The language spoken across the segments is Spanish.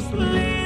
sleep.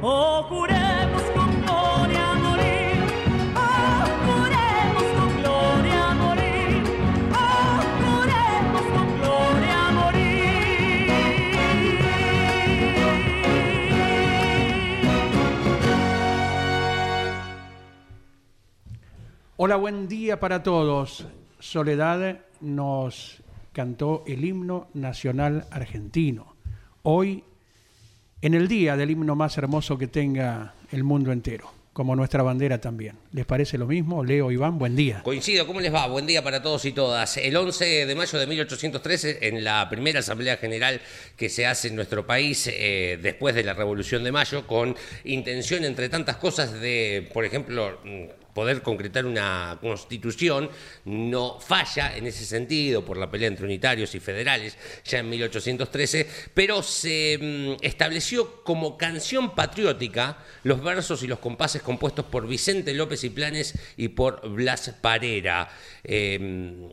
Oh, juremos con gloria morir. Oh, juremos con gloria morir. Oh, juremos con gloria morir. Hola, buen día para todos. Soledad nos cantó el himno nacional argentino. Hoy, en el día del himno más hermoso que tenga el mundo entero, como nuestra bandera también. ¿Les parece lo mismo? Leo, Iván, buen día. Coincido, ¿cómo les va? Buen día para todos y todas. El 11 de mayo de 1813, en la primera Asamblea General que se hace en nuestro país eh, después de la Revolución de Mayo, con intención, entre tantas cosas, de, por ejemplo, mm, poder concretar una constitución, no falla en ese sentido por la pelea entre unitarios y federales ya en 1813, pero se mm, estableció como canción patriótica los versos y los compases compuestos por Vicente López y Planes y por Blas Parera. Eh,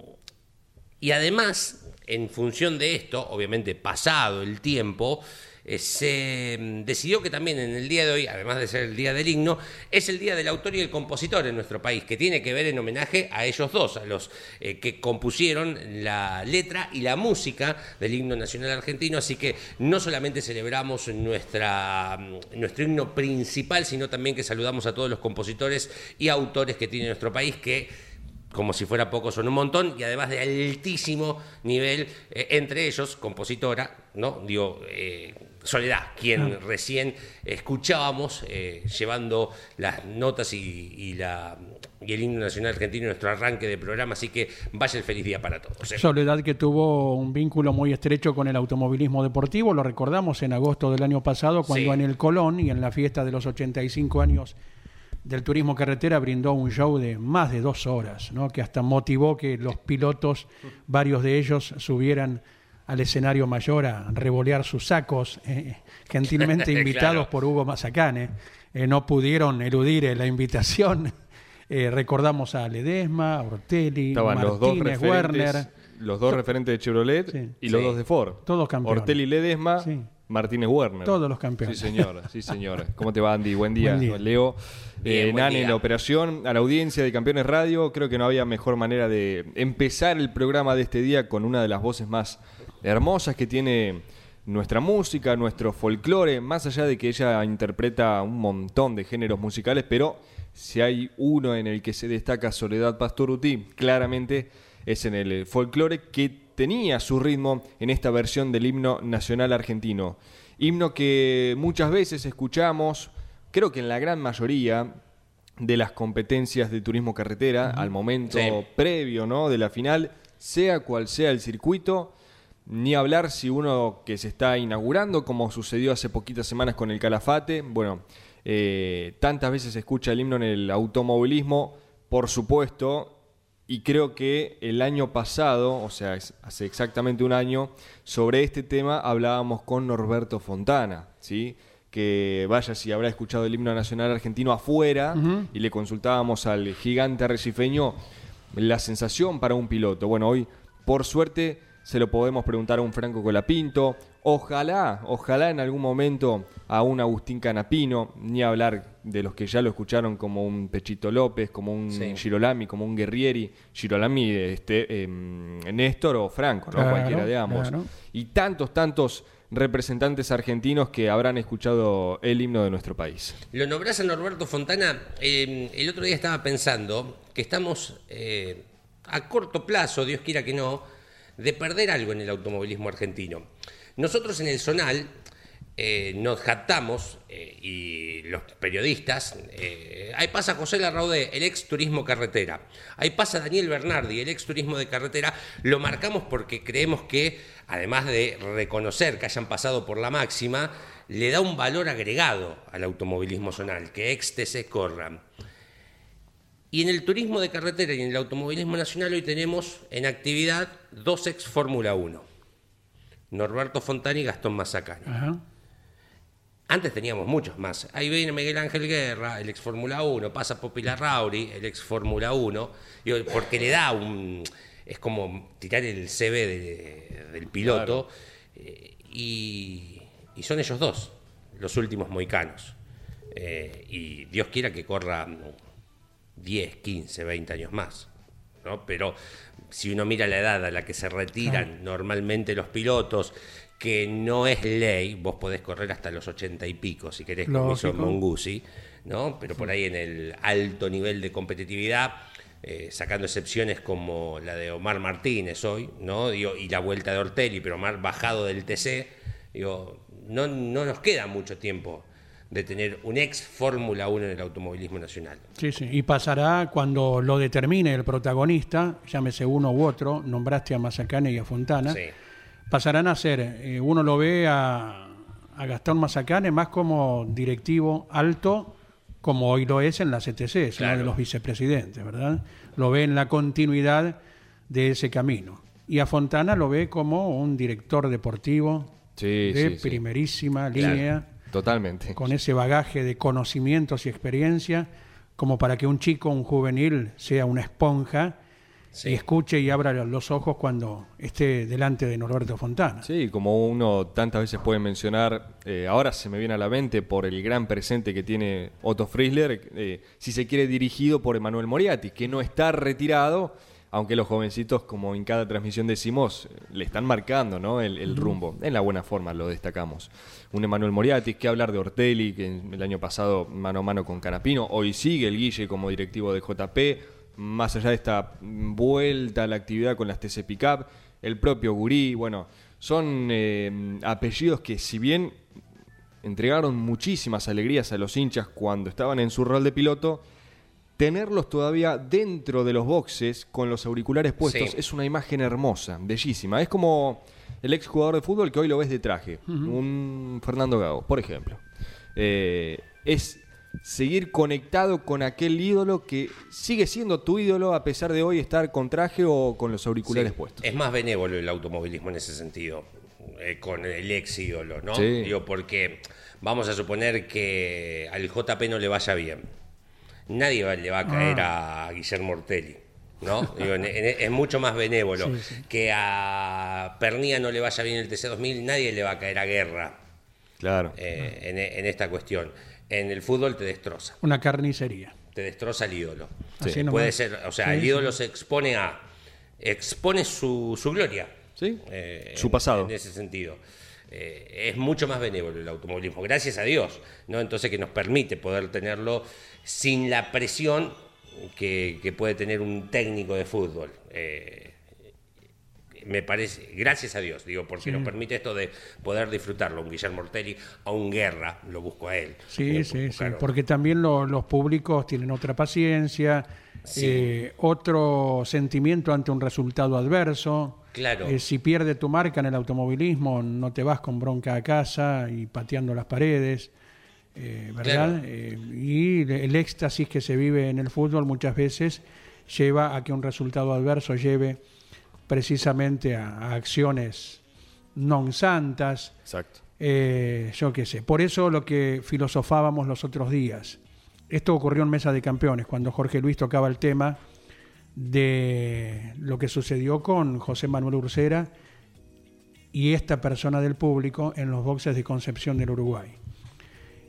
y además, en función de esto, obviamente pasado el tiempo, eh, se mm, decidió que también en el día de hoy, además de ser el día del himno, es el día del autor y el compositor en nuestro país, que tiene que ver en homenaje a ellos dos, a los eh, que compusieron la letra y la música del himno nacional argentino. Así que no solamente celebramos nuestra, mm, nuestro himno principal, sino también que saludamos a todos los compositores y autores que tiene nuestro país, que como si fuera poco, son un montón y además de altísimo nivel, eh, entre ellos, compositora, ¿no? Digo, eh, Soledad, quien recién escuchábamos eh, llevando las notas y, y la, y el himno nacional argentino en nuestro arranque de programa, así que vaya el feliz día para todos. ¿eh? Soledad que tuvo un vínculo muy estrecho con el automovilismo deportivo, lo recordamos en agosto del año pasado, cuando Sí. en el Colón y en la fiesta de los 85 años del turismo carretera brindó un show de más de dos horas, ¿no? que hasta motivó que los pilotos, varios de ellos, subieran al escenario mayor a revolear sus sacos, eh, gentilmente Claro. invitados por Hugo Mazacane. Eh, no pudieron eludir eh, la invitación. Eh, recordamos a Ledesma, a Ortelli, Estaban los dos Martínez, Werner. los dos referentes de Chevrolet Sí. y los Sí. dos de Ford. Todos campeones. Ortelli Ledesma, Sí. Martínez Werner. Todos los campeones. Sí, señora, sí, señora. ¿Cómo te va, Andy? Buen día. Buen día. Leo, Bien, eh, buen Nani día. la operación, a la audiencia de Campeones Radio. Creo que no había mejor manera de empezar el programa de este día con una de las voces más hermosas que tiene nuestra música, nuestro folclore, más allá de que ella interpreta un montón de géneros musicales, pero si hay uno en el que se destaca Soledad Pastoruti, claramente es en el folclore que tenía su ritmo en esta versión del himno nacional argentino. Himno que muchas veces escuchamos, creo que en la gran mayoría de las competencias de turismo carretera, al momento Sí. previo ¿no? de la final, sea cual sea el circuito, ni hablar si uno que se está inaugurando, como sucedió hace poquitas semanas con el Calafate, bueno, eh, tantas veces se escucha el himno en el automovilismo, por supuesto, y creo que el año pasado, o sea, hace exactamente un año, sobre este tema hablábamos con Norberto Fontana, ¿sí? que vaya si habrá escuchado el himno nacional argentino afuera y le consultábamos al gigante arrecifeño la sensación para un piloto. Bueno, hoy, por suerte, se lo podemos preguntar a un Franco Colapinto. Ojalá, ojalá en algún momento a un Agustín Canapino, ni hablar de los que ya lo escucharon como un Pechito López, como un Sí. Girolami, como un Guerrieri. Girolami, este, em, Néstor o Franco, ¿no? Claro, cualquiera de ambos. claro. Y tantos, tantos representantes argentinos que habrán escuchado el himno de nuestro país. Lo nombrás a Norberto Fontana. eh, el otro día estaba pensando que estamos eh, a corto plazo, Dios quiera que no, de perder algo en el automovilismo argentino. Nosotros en el Zonal eh, nos jactamos, eh, y los periodistas, eh, ahí pasa José Larraudé, el ex turismo carretera, ahí pasa Daniel Bernardi, el ex turismo de carretera, lo marcamos porque creemos que, además de reconocer que hayan pasado por la máxima, le da un valor agregado al automovilismo zonal, que ex TC corran. Y en el turismo de carretera y en el automovilismo nacional hoy tenemos en actividad dos ex Fórmula 1, Norberto Fontana y Gastón Mazacane. Ajá. Antes teníamos muchos más. Ahí viene Miguel Ángel Guerra, el ex Fórmula 1, pasa Popila Rauri, el ex Fórmula 1, digo, porque le da un... Es como tirar el CV de- del piloto eh, y, y son ellos dos, los últimos moicanos. Eh, y Dios quiera que corra 10, 15, 20 años más. ¿no? Pero si uno mira la edad a la que se retiran normalmente los pilotos, que no es ley, vos podés correr hasta los 80 y pico, si querés, como hizo. Mongusi, ¿no? Pero por ahí en el alto nivel de competitividad, eh, sacando excepciones como la de Omar Martínez hoy, ¿no? Digo, y la vuelta de Ortelli, pero Omar bajado del TC, digo, no, no nos queda mucho tiempo de tener un ex Fórmula 1 en el automovilismo nacional. Sí, sí. Y pasará cuando lo determine el protagonista, llámese uno u otro, nombraste a Mazacane y a Fontana, Sí. pasarán a ser, eh, uno lo ve a, a Gastón Mazacane más como directivo alto, como hoy lo es en la CTC, es uno de los vicepresidentes, ¿verdad? Lo ve en la continuidad de ese camino. Y a Fontana lo ve como un director deportivo Sí, de sí, sí. primerísima Claro. Totalmente. con ese bagaje de conocimientos y experiencia, como para que un chico, un juvenil, sea una esponja Sí. y escuche y abra los ojos cuando esté delante de Norberto Fontana. Sí, como uno tantas veces puede mencionar, eh, ahora se me viene a la mente por el gran presente que tiene Otto Friesler, eh, si se quiere dirigido por Emanuel Moriatis, que no está retirado, aunque los jovencitos, como en cada transmisión decimos, le están marcando ¿no? el, el rumbo. En la buena forma lo destacamos. Un Emanuel Moriatis, que hablar de Ortelli, que el año pasado mano a mano con Canapino, hoy sigue el Guille como directivo de JP, más allá de esta vuelta a la actividad con las TC Pickup, el propio Gurí, bueno, son eh, apellidos que si bien entregaron muchísimas alegrías a los hinchas cuando estaban en su rol de piloto, tenerlos todavía dentro de los boxes con los auriculares puestos Sí. es una imagen hermosa, bellísima. Es como el ex jugador de fútbol que hoy lo ves de traje, un Fernando Gago, por ejemplo. Eh, es seguir conectado con aquel ídolo que sigue siendo tu ídolo a pesar de hoy estar con traje o con los auriculares Sí, puestos. Es más benévolo el automovilismo en ese sentido, eh, con el ex ídolo, ¿no? Sí. Digo, porque vamos a suponer que al JP no le vaya bien. Nadie va- le va a caer a Guillermo Ortelli. ¿no? Digo, en- en- es mucho más benévolo que a Pernía no le vaya bien el TC2000, nadie le va a caer a guerra Claro. eh, en, en esta cuestión. En el fútbol te destroza, Una carnicería. te destroza el ídolo. Así nomás. Puede ser, o sea, Sí, el sí. ídolo se expone a expone su, su gloria. Sí, eh, su en- pasado. En, ese sentido. Eh, es mucho más benévolo el automovilismo, gracias a Dios, ¿no? Entonces que nos permite poder tenerlo sin la presión que, que puede tener un técnico de fútbol. Eh, me parece, gracias a Dios, digo, porque nos permite esto de poder disfrutarlo. Un Guillermo Ortelli, a un Guerra, lo busco a él. Sí, Eh, sí, sí, porque también lo- los públicos tienen otra paciencia, Sí. eh, otro sentimiento ante un resultado adverso. Claro. Eh, si pierde tu marca en el automovilismo, no te vas con bronca a casa y pateando las paredes, eh, ¿verdad? Claro. Eh, y el éxtasis que se vive en el fútbol muchas veces lleva a que un resultado adverso lleve precisamente a, a acciones non santas, Exacto. eh, yo qué sé. Por eso lo que filosofábamos los otros días. Esto ocurrió en Mesa de Campeones, cuando Jorge Luis tocaba el tema de lo que sucedió con José Manuel Ursera y esta persona del público en los boxes de Concepción del Uruguay.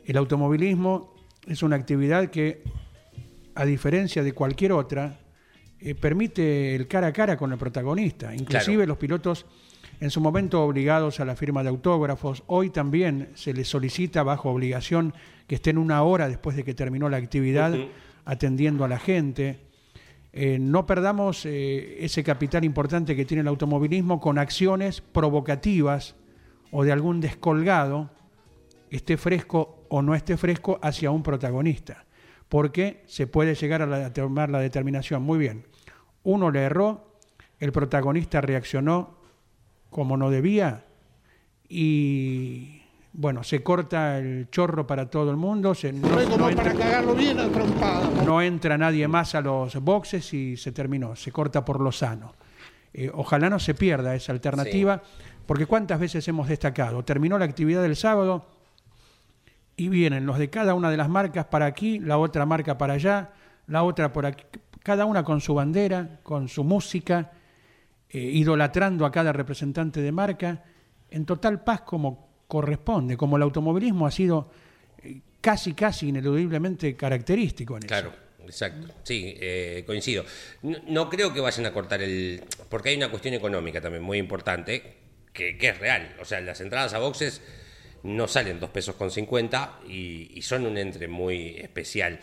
El automovilismo es una actividad que, a diferencia de cualquier otra, eh, permite el cara a cara con el protagonista. Inclusive Claro. los pilotos en su momento obligados a la firma de autógrafos, hoy también se les solicita bajo obligación que estén una hora después de que terminó la actividad atendiendo a la gente. Eh, no perdamos eh, ese capital importante que tiene el automovilismo con acciones provocativas o de algún descolgado, esté fresco o no esté fresco, hacia un protagonista. Porque se puede llegar a, la- a tomar la determinación. Muy bien, uno le erró, el protagonista reaccionó como no debía y bueno, se corta el chorro para todo el mundo, se, no, entra- para cagarlo bien a trompada. no entra nadie más a los boxes y se terminó, se corta por lo sano. Eh, ojalá no se pierda esa alternativa, porque cuántas veces hemos destacado, terminó la actividad del sábado y vienen los de cada una de las marcas para aquí, la otra marca para allá, la otra por aquí, cada una con su bandera, con su música, eh, idolatrando a cada representante de marca, en total paz como corresponde, como el automovilismo ha sido eh, casi, casi ineludiblemente característico en eso. Claro, exacto. Sí, eh, coincido. No, no creo que vayan a cortar el... Porque hay una cuestión económica también muy importante, que, que es real. O sea, las entradas a boxes no salen dos pesos con 50 y, son un entre muy especial.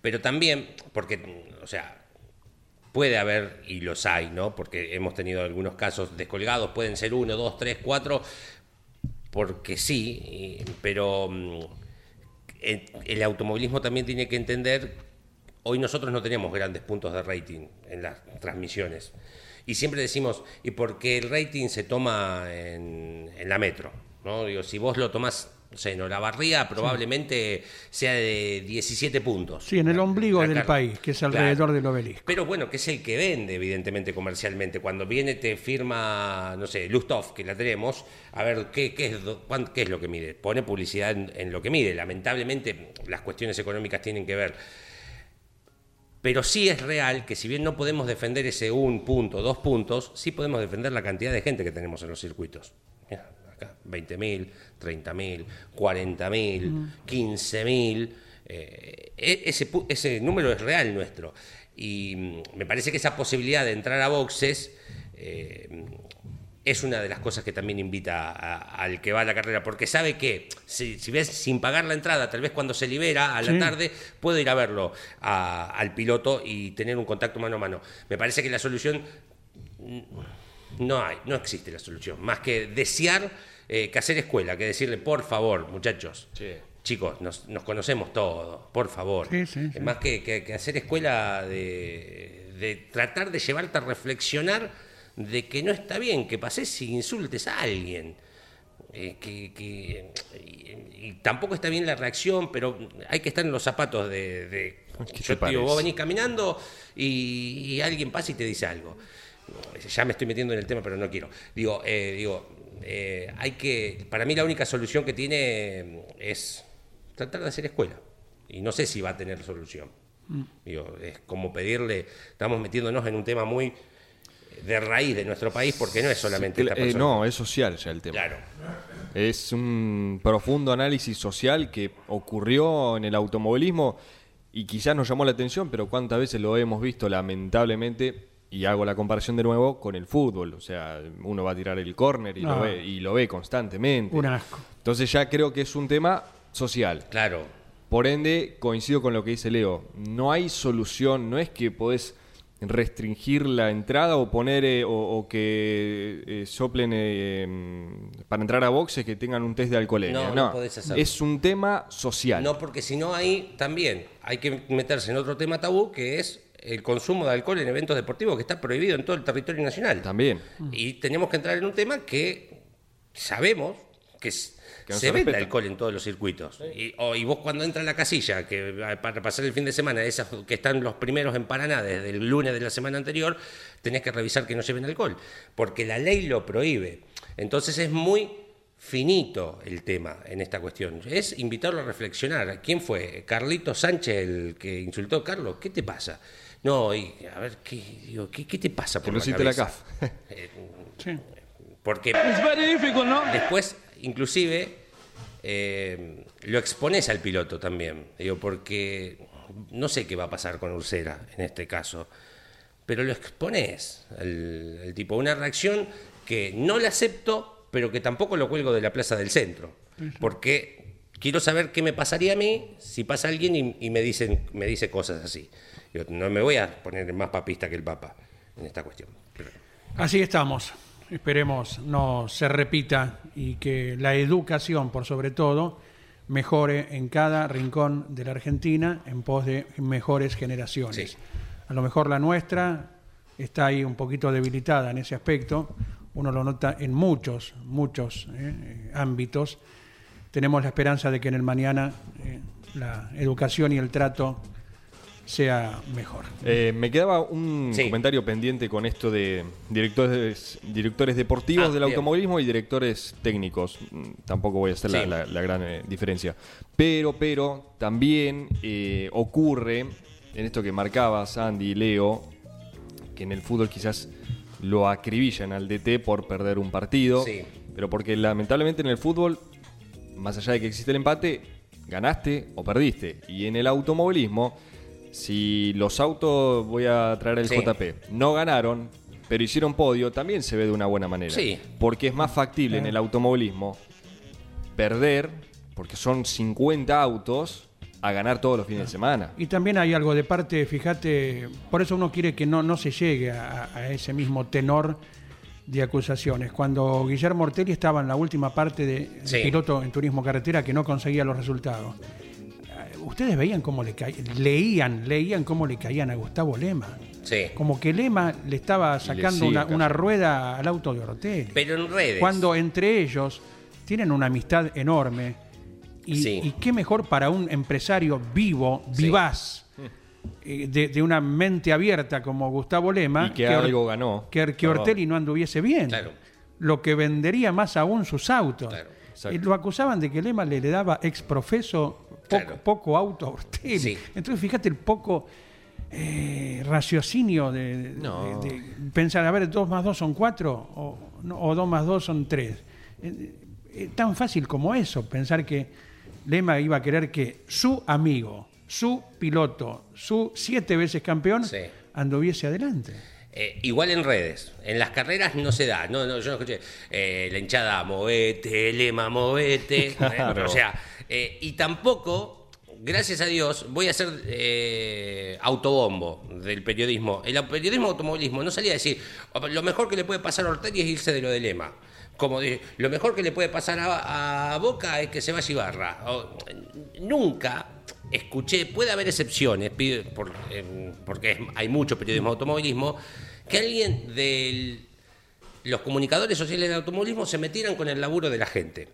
Pero también, porque, o sea, puede haber, y los hay, ¿no? Porque hemos tenido algunos casos descolgados, pueden ser uno, dos, tres, cuatro, porque sí, pero mm, el, el automovilismo también tiene que entender, hoy nosotros no tenemos grandes puntos de rating en las transmisiones. Y siempre decimos, ¿y por qué el rating se toma en la metro? ¿No? Digo, si vos lo tomás no sé, en Olavarría probablemente sea de 17 puntos. Sí, en el La- ombligo la del país, que es Claro. alrededor del obelisco. Pero bueno, que es el que vende, evidentemente, comercialmente. Cuando viene, te firma, no sé, Lustov, que la tenemos, a ver qué, qué, es, cuán- qué es lo que mide. Pone publicidad en, en lo que mide. Lamentablemente, las cuestiones económicas tienen que ver. Pero sí es real que si bien no podemos defender ese un punto, dos puntos, sí podemos defender la cantidad de gente que tenemos en los circuitos. Acá, 20.000, 30.000, 40.000, 15.000. eh, e- ese, número es real nuestro. Y mm, me parece que esa posibilidad de entrar a boxes eh, es una de las cosas que también invita a- al que va a la carrera, porque sabe que si, si ves sin pagar la entrada, tal vez cuando se libera a la Sí. tarde, puedo ir a verlo a- al piloto y tener un contacto mano a mano. Me parece que la solución mm, no hay, no existe la solución, más que desear eh, que hacer escuela, que decirle, por favor, muchachos. Chicos, nos, nos conocemos todos, por favor. Sí, sí, sí. Es más que, que- que hacer escuela de, de tratar de llevarte a reflexionar de que no está bien que pases y insultes a alguien. Eh, que, que- y, y tampoco está bien la reacción, pero hay que estar en los zapatos de... de- ¿Qué te yo te digo, vos venís caminando y, y alguien pasa y te dice algo. Ya me estoy metiendo en el tema, pero no quiero. Digo, eh, digo eh, hay que... Para mí la única solución que tiene es tratar de hacer escuela. Y no sé si va a tener solución. Digo, es como pedirle... Estamos metiéndonos en un tema muy de raíz de nuestro país porque no es solamente esta Eh, persona. no, es social ya el tema. Claro. Es un profundo análisis social que ocurrió en el automovilismo y quizás nos llamó la atención, pero cuántas veces lo hemos visto lamentablemente, y hago la comparación de nuevo con el fútbol. O sea, uno va a tirar el córner y, No. lo ve, y lo ve constantemente. Un asco. Entonces ya creo que es un tema social. Claro. Por ende, coincido con lo que dice Leo. No hay solución, no es que podés restringir la entrada o poner eh, o, o que eh, soplen eh, mm, para entrar a boxes que tengan un test de alcoholemia. No, no podés hacerlo. es un tema social. No, porque si no ahí también hay que meterse en otro tema tabú que es el consumo de alcohol en eventos deportivos que está prohibido en todo el territorio nacional. También. Y tenemos que entrar en un tema que sabemos que, s- Que no se se vende alcohol en todos los circuitos. Y, o- y vos cuando entras a la casilla, que va- para pasar el fin de semana, esas que están los primeros en Paraná desde el lunes de la semana anterior, tenés que revisar que no lleven alcohol, porque la ley lo prohíbe. Entonces es muy finito el tema en esta cuestión. Es invitarlo a reflexionar. ¿Quién fue? ¿Carlito Sánchez el que insultó a Carlos? ¿Qué te pasa? No, y a ver, ¿qué, digo, ¿qué, qué te pasa Que por no la hiciste la cabeza? CAF. Eh, Sí. porque después, inclusive, eh, lo expones al piloto también. Digo, porque no sé qué va a pasar con Ursera en este caso, pero lo expones al, al tipo. Una reacción que no la acepto, pero que tampoco lo cuelgo de la plaza del centro. Porque quiero saber qué me pasaría a mí si pasa alguien y, y me, dicen, me dice cosas así. Digo, no me voy a poner más papista que el Papa en esta cuestión. Pero- Así estamos. Esperemos no se repita y que la educación, por sobre todo, mejore en cada rincón de la Argentina en pos de mejores generaciones. Sí. A lo mejor la nuestra está ahí un poquito debilitada en ese aspecto. Uno lo nota en muchos, muchos eh, ámbitos. Tenemos la esperanza de que en el mañana eh, la educación y el trato sea mejor. Eh, me quedaba un Sí. comentario pendiente con esto de directores, directores deportivos Ah, del bien. automovilismo y directores técnicos. Mm, Tampoco voy a hacer la, Sí. la- la gran eh, diferencia. Pero, pero, también eh, ocurre, en esto que marcaba Sandy y Leo, que en el fútbol quizás lo acribillan al DT por perder un partido. Sí. Pero porque lamentablemente en el fútbol, más allá de que existe el empate, ganaste o perdiste. Y en el automovilismo, si los autos, voy a traer el Sí. JP, no ganaron, pero hicieron podio, también se ve de una buena manera. Sí. Porque es más factible en el automovilismo perder, porque son 50 autos, a ganar todos los fines de semana. Y también hay algo de parte, fíjate, por eso uno quiere que no, no se llegue a, a ese mismo tenor de acusaciones. Cuando Guillermo Ortelli estaba en la última parte de Sí. piloto en turismo carretera que no conseguía los resultados, ustedes veían cómo le caían, leían, leían cómo le caían a Gustavo Lema. Sí. Como que Lema le estaba sacando una, rueda al auto de Ortelli. Pero en redes. Cuando entre ellos tienen una amistad enorme Y, Sí. y qué mejor para un empresario vivo, vivaz, de, de una mente abierta como Gustavo Lema, Y que algo ganó. que, que. Ortelli no anduviese bien. Claro. Lo que vendería más aún sus autos. Claro. Eh, lo acusaban de que Lema le, le daba ex profeso poco, Claro. poco auto a Ortelli. Sí. Entonces, fíjate el poco eh, raciocinio de, No. de- de pensar, a ver, dos más dos son cuatro o, no, o dos más dos son tres. Eh, eh, tan fácil como eso, pensar que Lema iba a querer que su amigo, su piloto, su siete veces campeón, Sí. anduviese adelante. Eh, igual en redes, en las carreras no se da. No, no, yo no escuché eh, la hinchada movete, lema movete. Claro. o sea, eh, y tampoco, gracias a Dios, voy a ser eh, autobombo del periodismo. El periodismo automovilismo no salía a decir lo mejor que le puede pasar a Ortelli es irse de lo de lema. Como de, lo mejor que le puede pasar a, a Boca es que se vaya Ibarra. O, nunca escuché, puede haber excepciones, por- porque es- hay mucho periodismo de automovilismo, que alguien de los comunicadores sociales del automovilismo se metieran con el laburo de la gente.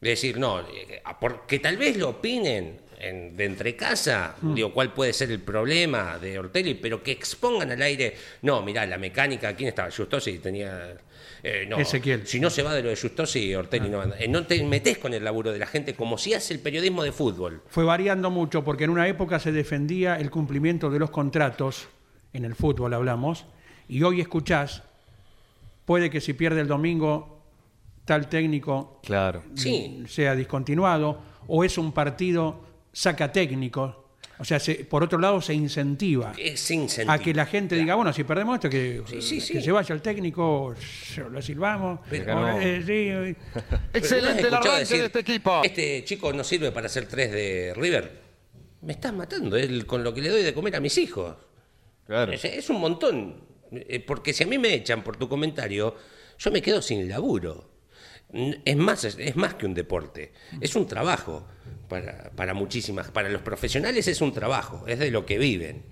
De decir, no, eh, porque tal vez lo opinen en- de entre casa, digo, cuál puede ser el problema de Ortelli, pero que expongan al aire, no, mirá, la mecánica, ¿quién estaba? Justosi tenía... eh, no, Ezequiel. Si no se va de lo de Justosi, Ortelli no anda. Eh, No te metes con el laburo de la gente como si hace el periodismo de fútbol. Fue variando mucho porque en una época se defendía el cumplimiento de los contratos, en el fútbol hablamos, y hoy escuchás, puede que si pierde el domingo tal técnico Claro. Sí. sea discontinuado, o es un partido saca técnico. O sea, se- por otro lado se incentiva a que la gente diga, bueno, si perdemos esto, que, Sí, sí, sí. que se vaya el técnico, lo silbamos. Pero o, no. eh, sí, eh, Pero ¿no has Excelente el arranque decir, de este equipo. Este chico no sirve para hacer tres de River. Me estás matando él con lo que le doy de comer a mis hijos. Claro. Es, es un montón. Eh, Porque si a mí me echan por tu comentario, yo me quedo sin laburo. Es más, es, es más que un deporte. Es un trabajo. Para, para muchísimas, para los profesionales es un trabajo, es de lo que viven.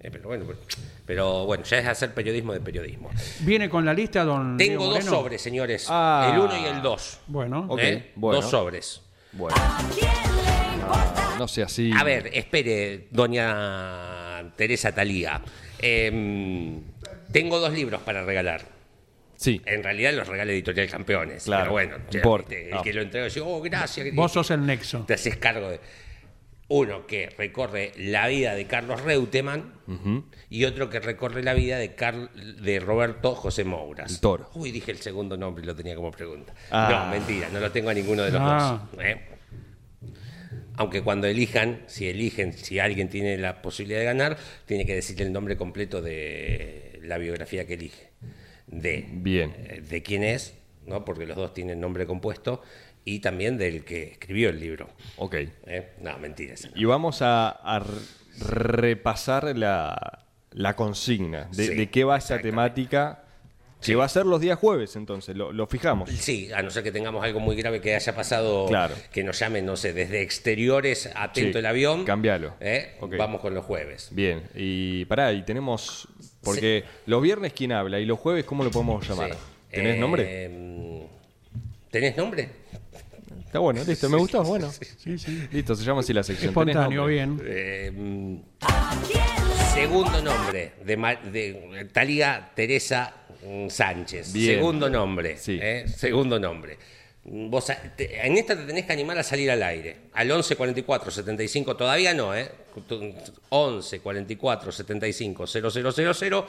Eh, pero, bueno, pero, pero bueno, ya es hacer periodismo de periodismo. Viene con la lista don Tengo Diego dos sobres, señores. Ah. El uno y el dos. Bueno, ¿Eh? bueno. Dos sobres. Bueno, ¿A quién le importa? no sea así. A ver, espere, doña Teresa Talía. Em, tengo dos libros para regalar. Sí. En realidad los regala Editorial Campeones. Claro, Pero bueno, importa. el que lo entrega dice, oh, gracias. vos sos el nexo. Te haces cargo de. Uno que recorre la vida de Carlos Reutemann y otro que recorre la vida de, Carl- de Roberto José Mouras. El toro. Uy, dije el segundo nombre y lo tenía como pregunta. Ah. No, mentira, no lo tengo a ninguno de los Ah. dos. ¿eh? Aunque cuando elijan, si eligen, si alguien tiene la posibilidad de ganar, tiene que decirle el nombre completo de la biografía que elige. De, Bien. eh, de quién es, ¿no? porque los dos tienen nombre compuesto, y también del que escribió el libro. Ok. ¿eh? No, mentiras. Y vamos a, repasar la, la consigna. De, Sí, de qué va esta exactamente. Temática. Que va a ser los días jueves, entonces, lo, lo fijamos. Sí, a no ser que tengamos algo muy grave que haya pasado, Claro. que nos llamen, no sé, desde exteriores, atento Sí, el avión. cambialo. ¿eh? Vamos con los jueves. Bien, y pará, y tenemos. Porque los viernes, ¿quién habla? Y los jueves, ¿cómo lo podemos llamar? Sí. ¿Tenés Eh, nombre? ¿Tenés nombre? Está bueno, listo, me gustó, bueno. Sí, sí. Listo, se llama así la sección. ¿Tenés Espontáneo, bien. Eh, ¿A quién le segundo nombre de, de Talía Teresa Sánchez. Bien. Segundo nombre. Sí. ¿eh? Segundo nombre. Vos, te- en esta te tenés que animar a salir al aire. Al 11 44 75, todavía no, ¿eh? 11 44 75 0000.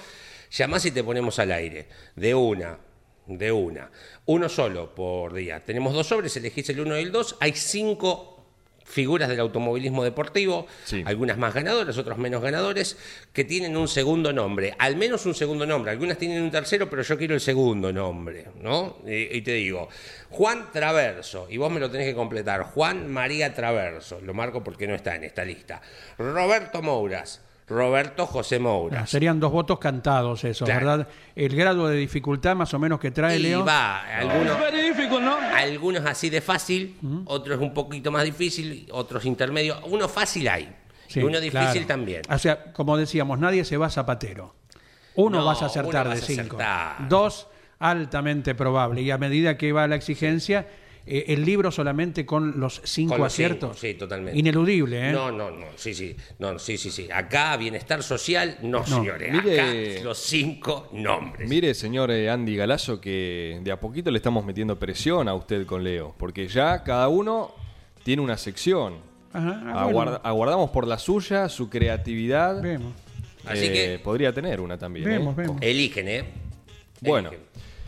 Llamás y te ponemos al aire. De una. De una. Uno solo por día. Tenemos dos sobres, elegís el uno y el dos. Hay cinco figuras del automovilismo deportivo, Sí. algunas más ganadoras, otros menos ganadores, que tienen un segundo nombre, al menos un segundo nombre, algunas tienen un tercero, pero yo quiero el segundo nombre, ¿no? Y, y te digo, Juan Traverso, y vos me lo tenés que completar, Juan María Traverso, lo marco porque no está en esta lista, Roberto Mouras, Roberto José Ah, Mouras. serían dos votos cantados eso, Claro. ¿verdad? El grado de dificultad más o menos que trae Y Leo. va, algunos, algunos así de fácil, otros un poquito más difícil, otros intermedios, uno fácil hay, Sí, y uno difícil claro. también. O sea, como decíamos, nadie se va zapatero. Uno No, vas a acertar uno de a cinco. acertar. Dos, altamente probable. Y a medida que va la exigencia, eh, el libro solamente con los cinco Con los cinco, aciertos. sí, totalmente. Ineludible, ¿eh? No, no, no, sí, sí, no, sí, sí, sí. Acá bienestar social, no, señores. Mire- Acá los cinco nombres. Mire, señor eh, Andy Galazo, que de a poquito le estamos metiendo presión a usted con Leo, porque ya cada uno tiene una sección. Ajá, ah, bueno. Aguardamos por la suya, su creatividad. Vemos, Así Eh, que- podría tener una también. ¿eh? vemos, vemos. Eligen, ¿eh? Bueno.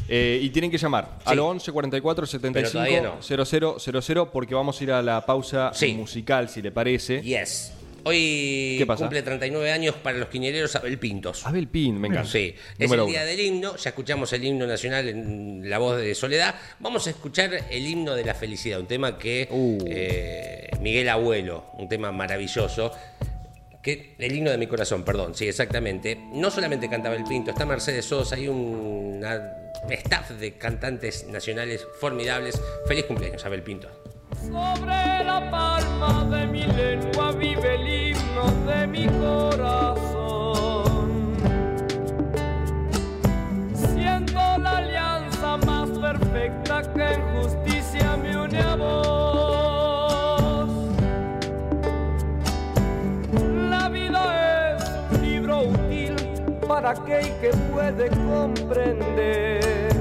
Eh, y tienen que llamar Sí. al 11 44 75 todavía no. 0000 porque vamos a ir a la pausa Sí. musical, si le parece. Yes. Hoy cumple 39 años para los quiñeros Abel Pintos. Abel Pin, me encanta. Sí, es Número el día uno. del himno, ya escuchamos el himno nacional en la voz de Soledad, vamos a escuchar el himno de la felicidad, un tema que Uh. eh, Miguel Abuelo, un tema maravilloso, que el himno de mi corazón, perdón, sí, exactamente, no solamente cantaba el Pinto, está Mercedes Sosa, hay un staff de cantantes nacionales formidables, feliz cumpleaños Abel Pinto. Sobre la palma de mi lengua vive el himno de mi corazón. Aquel que puede comprender.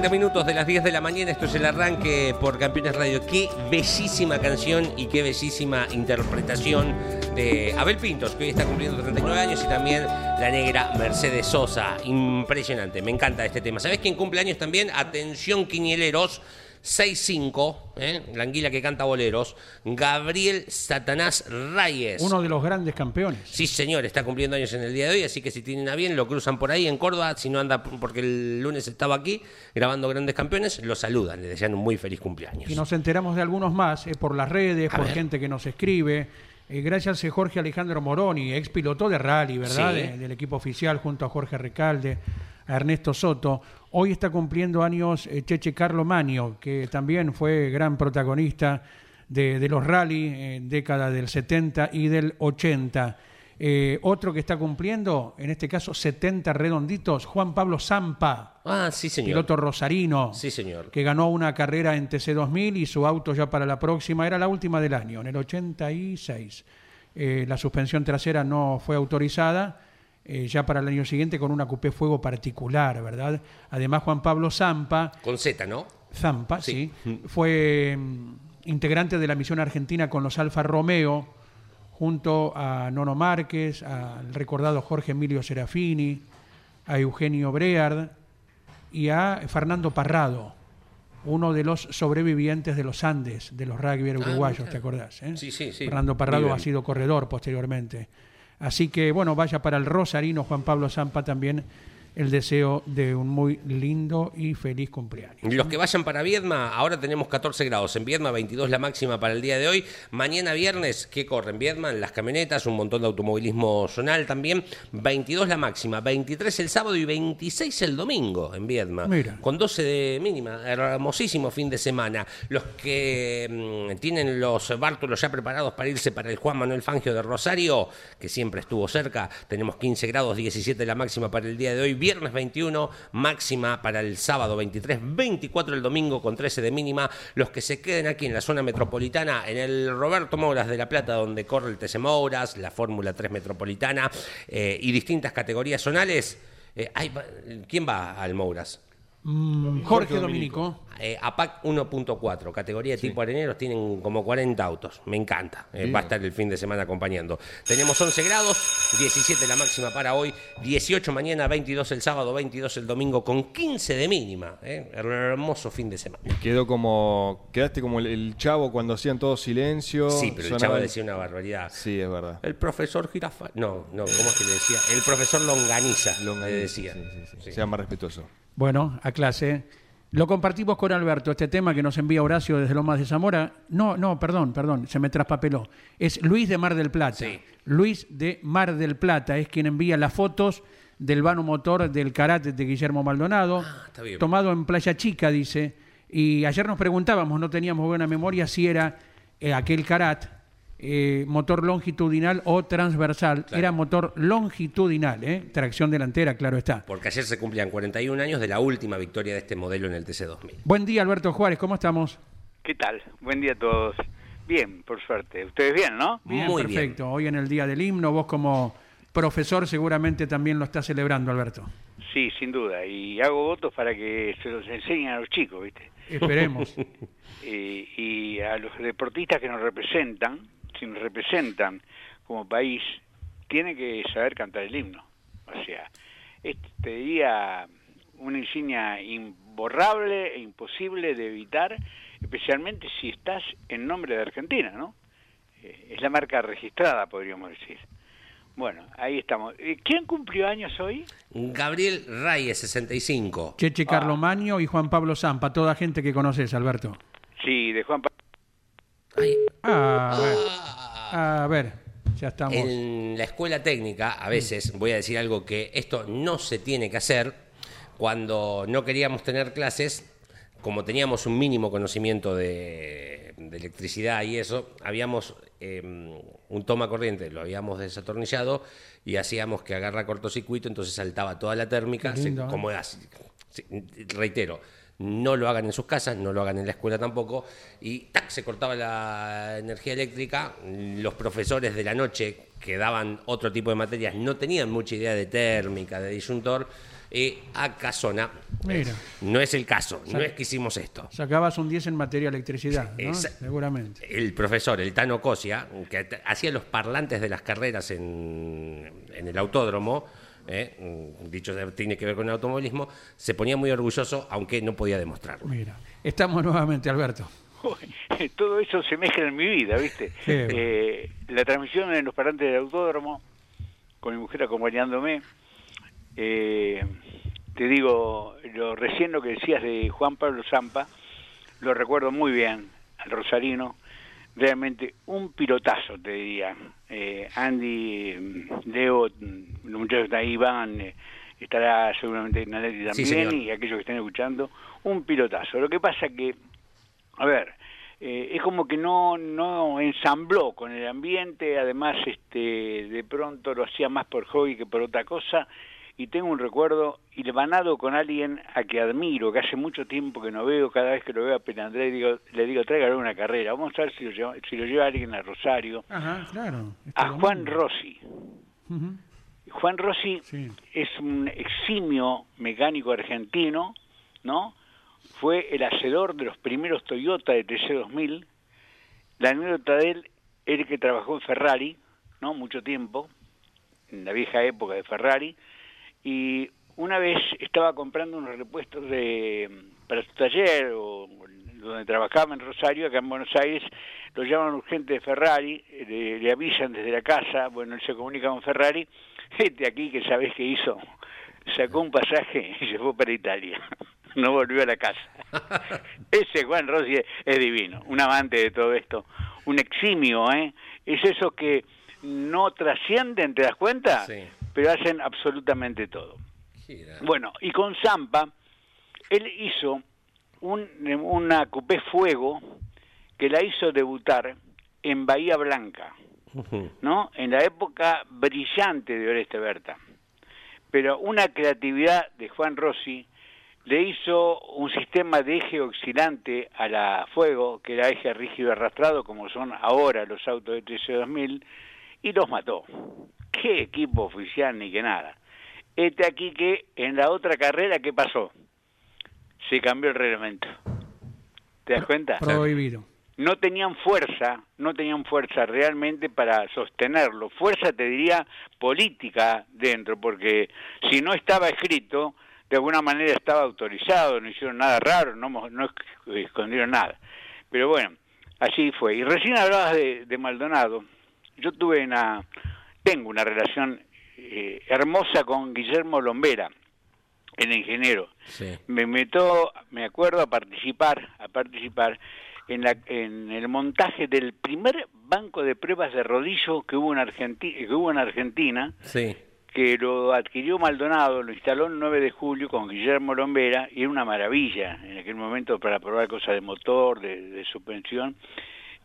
30 minutos de las 10 de la mañana, esto es el arranque por Campeones Radio. Qué bellísima canción y qué bellísima interpretación de Abel Pintos, que hoy está cumpliendo 39 años, y también la negra Mercedes Sosa. Impresionante, me encanta este tema. ¿Sabés quién cumple años también? Atención, quinieleros. 6-5, ¿eh? la anguila que canta boleros, Gabriel Satanás Reyes. Uno de los grandes campeones. Sí, señor, está cumpliendo años en el día de hoy, así que si tienen a bien, lo cruzan por ahí en Córdoba, si no anda porque el lunes estaba aquí grabando grandes campeones, lo saludan, le desean un muy feliz cumpleaños. Y nos enteramos de algunos más eh, por las redes, A por ver. gente que nos escribe. Eh, gracias a Jorge Alejandro Moroni, ex piloto de rally, ¿verdad? Sí. De- del equipo oficial, junto a Jorge Recalde, a Ernesto Soto. Hoy está cumpliendo años eh, Cheche Carlo Magno, que también fue gran protagonista de, de los rally, en década del 70 y del 80. Eh, otro que está cumpliendo, en este caso 70 redonditos, Juan Pablo Zampa, Ah, sí, señor. piloto rosarino Sí, señor. que ganó una carrera en TC2000 y su auto ya para la próxima era la última del año, en el 86. Eh, la suspensión trasera no fue autorizada, eh, ya para el año siguiente con una coupé fuego particular, ¿verdad? Además, Juan Pablo Zampa, Con Z, ¿no? Zampa, Sí. sí, fue mm, integrante de la misión argentina con los Alfa Romeo, junto a Nono Márquez, al recordado Jorge Emilio Serafini, a Eugenio Breard y a Fernando Parrado, uno de los sobrevivientes de los Andes, de los rugby uruguayos, mira. ¿te acordás? eh? Sí, sí, sí. Fernando Parrado ha sido corredor posteriormente. Así que, bueno, vaya para el Rosarino Juan Pablo Zampa también el deseo de un muy lindo y feliz cumpleaños. Los que vayan para Viedma, ahora tenemos 14 grados. En Viedma, 22 la máxima para el día de hoy. Mañana viernes, ¿qué corre en Viedma? Las camionetas, un montón de automovilismo zonal también. 22 la máxima, 23 el sábado y 26 el domingo en Viedma. Mira. Con 12 de mínima. Hermosísimo fin de semana. Los que mm, tienen los bártulos ya preparados para irse para el Juan Manuel Fangio de Rosario, que siempre estuvo cerca, tenemos 15 grados, 17 la máxima para el día de hoy. Viernes 21, máxima para el sábado 23, 24 el domingo con 13 de mínima. Los que se queden aquí en la zona metropolitana, en el Roberto Mouras de La Plata, donde corre el TC Mouras, la Fórmula 3 metropolitana eh, y distintas categorías zonales. eh, hay ¿Quién va al Mouras? Mm, Jorge Dominico. Eh, APAC 1.4, categoría de tipo areneros, tienen como 40 autos. Me encanta. Eh, va a estar el fin de semana acompañando. Tenemos 11 grados, 17 la máxima para hoy, 18 mañana, 22 el sábado, 22 el domingo, con 15 de mínima. eh. Hermoso fin de semana. Quedó como. Quedaste como el, el chavo cuando hacían todo silencio. Sí, pero el chavo decía una barbaridad. Sí, es verdad. El profesor Jirafa. No, no, ¿cómo es que le decía? El profesor Longaniza, Longaniza, le decía. sí, sí, sí. Sí. Sea más respetuoso. Bueno, a clase. Lo compartimos con Alberto, este tema que nos envía Horacio desde Lomas de Zamora. No, no, perdón, perdón, se me traspapeló. Es Luis de Mar del Plata. Sí. Luis de Mar del Plata es quien envía las fotos del vano motor del karate de Guillermo Maldonado, Ah, está bien. tomado en Playa Chica, dice. Y ayer nos preguntábamos, no teníamos buena memoria, si era eh, aquel karat eh, motor longitudinal o transversal. Claro. Era motor longitudinal, ¿eh? tracción delantera, claro está. Porque ayer se cumplían 41 años de la última victoria de este modelo en el TC2000. Buen día, Alberto Juárez, ¿cómo estamos? ¿Qué tal? Buen día a todos. Bien, por suerte. Ustedes bien, ¿no? Bien, Muy bien. perfecto. Hoy en el Día del Himno, vos como profesor seguramente también lo estás celebrando, Alberto. Sí, sin duda. Y hago votos para que se los enseñen a los chicos, ¿viste? Esperemos. Eh, y a los deportistas que nos representan, si nos representan como país, tienen que saber cantar el himno. O sea, es, te diría, una insignia imborrable e imposible de evitar, especialmente si estás en nombre de Argentina, ¿no? Eh, es la marca registrada, podríamos decir. Bueno, ahí estamos. Eh, ¿Quién cumplió años hoy? Gabriel Reyes, 65. Cheche Carlomaño y Juan Pablo Zampa, toda gente que conoces, Alberto. Sí, de Juan Pablo. Ay, Ah, a ver. A ver, ya estamos. En la escuela técnica, a veces, voy a decir algo que esto no se tiene que hacer, cuando no queríamos tener clases, como teníamos un mínimo conocimiento de, de electricidad y eso, habíamos eh, un toma corriente, lo habíamos desatornillado y hacíamos que agarra cortocircuito, entonces saltaba toda la térmica, se- ¿eh? como así, sí, reitero, no lo hagan en sus casas, no lo hagan en la escuela tampoco, y ¡tac! se cortaba la energía eléctrica, los profesores de la noche que daban otro tipo de materias no tenían mucha idea de térmica, de disyuntor, y a casona. Mira. No es el caso, no es que hicimos esto. Sacabas un 10 en materia de electricidad, Seguramente. El profesor, el Tano Cosia, que hacía los parlantes de las carreras en, en el autódromo, eh, dicho tiene que ver con el automovilismo, se ponía muy orgulloso, aunque no podía demostrarlo. Mira. Estamos nuevamente, Alberto. Todo eso se mezcla en mi vida, ¿viste? Eh, la transmisión en los parantes del autódromo, con mi mujer acompañándome. Eh, te digo, lo recién lo que decías de Juan Pablo Zampa, lo recuerdo muy bien, al Rosarino. Realmente un pilotazo, te diría. Eh, Andy, mm, Leo, mm, los muchachos de ahí van, eh, estará seguramente Nanetti Sí, también y aquellos que estén escuchando. Un pilotazo. Lo que pasa que a ver, eh, es como que no, no ensambló con el ambiente, además este, de pronto lo hacía más por hobby que por otra cosa, y tengo un recuerdo hilvanado con alguien a que admiro, que hace mucho tiempo que no veo, cada vez que lo veo a Penandré digo, le digo, tráigale una carrera, vamos a ver si lo lleva, si lo lleva alguien a Rosario, Ajá, claro. a Juan. Rossi. Juan Rossi Sí. es un eximio mecánico argentino, ¿no? Fue el hacedor de los primeros Toyota de TC2000. La anécdota de él es que trabajó en Ferrari, ¿no? Mucho tiempo, en la vieja época de Ferrari, y una vez estaba comprando unos repuestos de para su taller o donde trabajaba en Rosario, acá en Buenos Aires, lo llaman urgente de Ferrari, le, le avisan desde la casa, bueno, él se comunica con Ferrari, este aquí que sabés que hizo, sacó un pasaje y se fue para Italia, no volvió a la casa. Ese Juan Rossi es, es divino, un amante de todo esto, un eximio, ¿eh? Es eso que no trascienden, ¿te das cuenta? Sí. Pero hacen absolutamente todo. Bueno, y con Zampa, él hizo un, una coupé fuego que la hizo debutar en Bahía Blanca, ¿no? En la época brillante de Oreste Berta. Pero una creatividad de Juan Rossi le hizo un sistema de eje oscilante a la fuego, que era eje rígido arrastrado, como son ahora los autos de TC2000, y los mató. ¿Qué equipo oficial ni que nada? Este aquí que en la otra carrera, ¿qué pasó? se cambió el reglamento. ¿Te das cuenta? Prohibido. no tenían fuerza, no tenían fuerza realmente para sostenerlo. Fuerza, te diría, política dentro, porque si no estaba escrito, de alguna manera estaba autorizado, no hicieron nada raro, no, no esc- escondieron nada. Pero bueno, así fue. Y recién hablabas de, de Maldonado. Yo tuve una, tengo una relación eh, hermosa con Guillermo Lombera, el ingeniero Sí. me meto, me acuerdo a participar, a participar en, la, en el montaje del primer banco de pruebas de rodillo que hubo en Argentina, que hubo en Argentina, Sí. que lo adquirió Maldonado, lo instaló el 9 de julio con Guillermo Lombera y era una maravilla en aquel momento para probar cosas de motor, de, de suspensión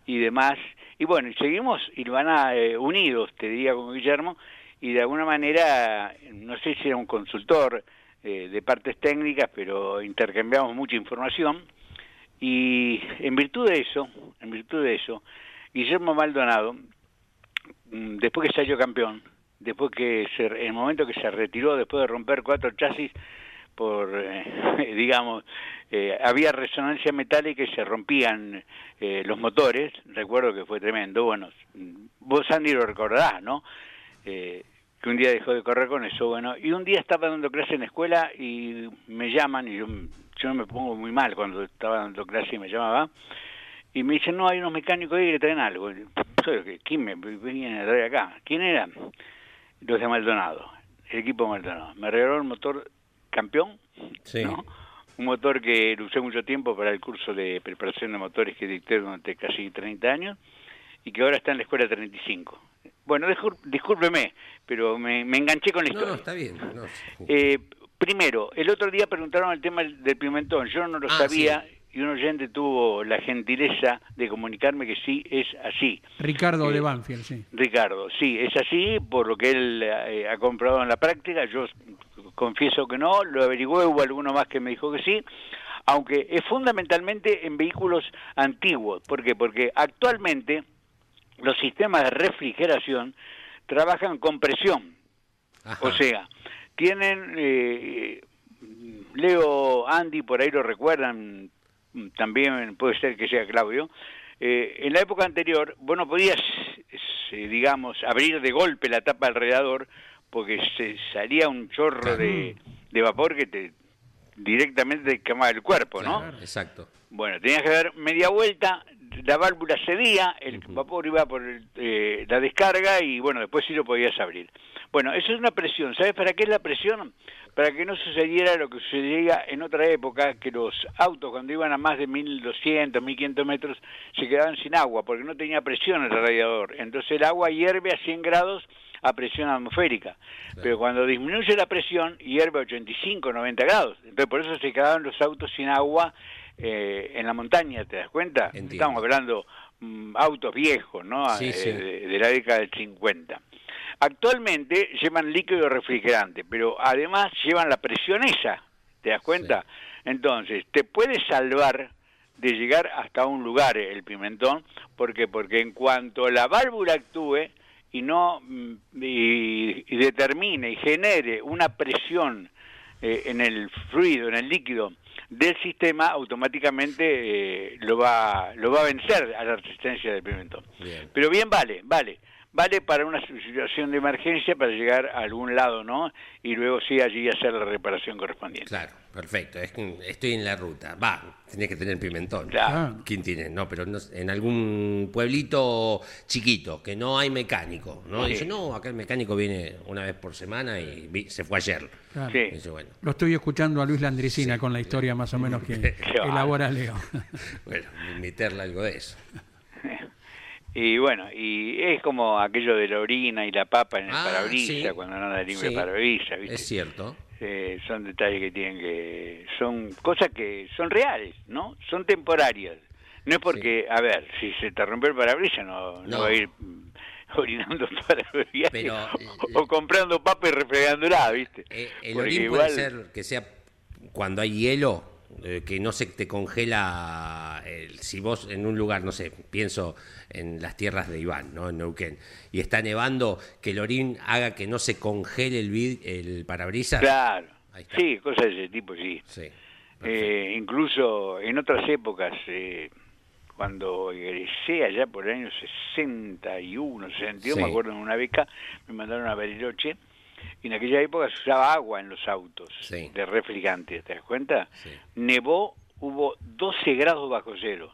y demás. Y bueno, seguimos Ilvana eh, unidos, te diría, con Guillermo, y de alguna manera, no sé si era un consultor eh, de partes técnicas, pero intercambiamos mucha información. Y en virtud de eso, en virtud de eso, Guillermo Maldonado, mm, después que salió campeón, después que se, en el momento que se retiró, después de romper cuatro chasis por, eh, digamos, eh, había resonancia metálica y se rompían eh, los motores, recuerdo que fue tremendo, bueno, vos Andy lo recordás, ¿no? Eh, que un día dejó de correr con eso, bueno, y un día estaba dando clase en la escuela y me llaman, y yo, yo me pongo muy mal cuando estaba dando clase y me llamaba, y me dicen, no, hay unos mecánicos ahí que traen algo. Y ¿Quién me venían a traer acá? ¿Quién era? Los de Maldonado, el equipo Maldonado. Me regaló el motor campeón, Sí. ¿no? Un motor que lo usé mucho tiempo para el curso de preparación de motores que dicté durante casi 30 años y que ahora está en la escuela 35. Bueno, discúlpeme, pero me, me enganché con la No, historia. no, está bien. no. Eh, primero, el otro día preguntaron el tema del pimentón. Yo no lo Ah, sabía y un oyente tuvo la gentileza de comunicarme que sí es así. Ricardo Eh, de Banfield, sí. Ricardo, sí, es así por lo que él eh, ha comprobado en la práctica. Yo confieso que no, lo averigué, hubo alguno más que me dijo que sí, aunque es fundamentalmente en vehículos antiguos. ¿Por qué? Porque actualmente los sistemas de refrigeración trabajan con presión. Ajá. O sea, tienen, eh, Leo, Andy, por ahí lo recuerdan, mm, también puede ser que sea Claudio, eh, en la época anterior vos no podías, eh, digamos, abrir de golpe la tapa del radiador porque se salía un chorro de, de vapor que te directamente te quemaba el cuerpo, ¿no? Claro, Exacto. Bueno, tenías que dar media vuelta, la válvula cedía, el vapor iba por el- eh, la descarga y bueno, después sí lo podías abrir. Bueno, eso es una presión. ¿Sabes para qué es la presión? Para que no sucediera lo que sucedía en otra época, que los autos cuando iban a más de 1200, 1500 metros se quedaban sin agua porque no tenía presión el radiador. Entonces el agua hierve a 100 grados a presión atmosférica. Pero cuando disminuye la presión, hierve a 85, 90 grados. Entonces por eso se quedaban los autos sin agua eh, en la montaña, ¿te das cuenta? Entiendo. Estamos hablando mm, autos viejos, ¿no? Sí, Eh, sí. De, de la década del 50. Actualmente llevan líquido refrigerante, pero además llevan la presión esa, ¿te das cuenta? Entonces, te puede salvar de llegar hasta un lugar el pimentón, ¿por qué? Porque en cuanto la válvula actúe y no mm, y, y determine y genere una presión eh, en el fluido, en el líquido del sistema, automáticamente eh, lo va lo va a vencer a la resistencia del pimentón. Bien. Pero bien vale, vale. Vale para una situación de emergencia, para llegar a algún lado, ¿no? Y luego sí allí hacer la reparación correspondiente. Claro, perfecto. Es que estoy en la ruta. Va, tenés que tener pimentón. Claro. Ah, ¿Quién tiene? No, pero no en algún pueblito chiquito que no hay mecánico, ¿no? Sí. Dice, no, acá el mecánico viene una vez por semana y vi- se fue ayer. claro. Sí. Dice, bueno, Lo estoy escuchando a Luis Landricina con la historia más o menos que elabora Leo. bueno, meterle algo de eso. Y bueno, y es como aquello de la orina y la papa en el Ah, parabrisa, sí. cuando no anda libre Sí, parabrisa, ¿viste? Es cierto. Eh, son detalles que tienen que... Son cosas que son reales, ¿no? Son temporarias. No es porque, a ver, si se te rompió el parabrisas no, no. No. va a ir orinando para el viaje Pero, o, o comprando papa y refregándola, ¿viste? Eh, el Porque orín puede igual- ser que sea cuando hay hielo, eh, que no se te congela, el- si vos en un lugar, no sé, pienso en las tierras de Iván, ¿no? en Neuquén, y está nevando, que el orín haga que no se congele el, vid- el parabrisas. Claro. Sí, cosas de ese tipo, sí. Sí, Eh, Eh, incluso en otras épocas, eh, cuando egresé allá por el año 61, 62, Sí. me acuerdo en una beca, me mandaron a Bariloche, y en aquella época se usaba agua en los autos, Sí. de refrigerante, ¿te das cuenta? Sí. Nevó, hubo 12 grados bajo cero,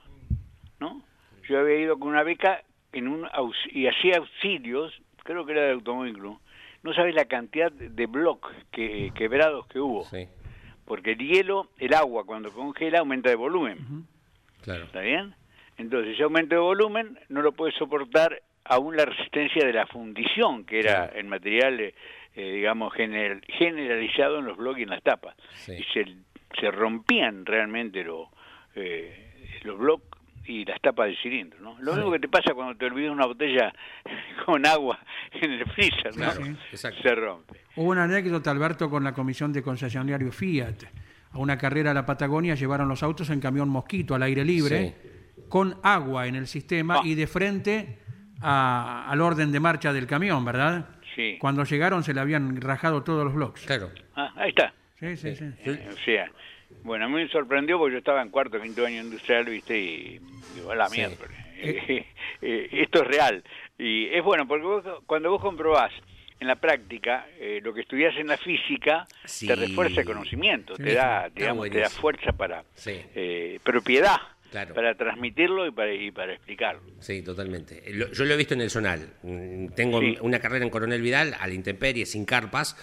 ¿no? Yo había ido con una beca en un y hacía auxilios, creo que era del Automóvil Club, no sabes la cantidad de bloques que, quebrados que hubo, Sí, porque el hielo, el agua cuando congela aumenta de volumen. claro. ¿Está bien? Entonces, ese aumento de volumen no lo puede soportar aún la resistencia de la fundición, que era el material, eh, digamos, general- generalizado en los bloques y en las tapas. Sí. Y se, se rompían realmente lo- eh, los bloques y las tapas del cilindro, ¿no? Lo mismo que te pasa cuando te olvidas una botella con agua en el freezer, ¿no? Claro. Se rompe. Hubo una anécdota, Alberto, con la comisión de concesionario Fiat. A una carrera a la Patagonia llevaron los autos en camión mosquito al aire libre, con agua en el sistema Ah. y de frente a- al orden de marcha del camión, ¿verdad? Sí. Cuando llegaron se le habían rajado todos los blocks. Claro. Ah, ahí está. Sí, sí, sí. Eh, o sea, bueno, a mí me sorprendió porque yo estaba en cuarto, quinto año industrial, ¿viste? Y digo, a la Sí. miércoles. Eh, eh, esto es real. Y es bueno, porque vos, cuando vos comprobás en la práctica eh, lo que estudias en la física, Sí. te refuerza el conocimiento, Sí, te da, digamos, te da fuerza para, Sí. eh, propiedad, Claro. para transmitirlo y para, y para explicarlo. Sí, totalmente. Lo- Yo lo he visto en el Zonal. Mm, Tengo Sí. una carrera en Coronel Vidal, a la intemperie, sin carpas.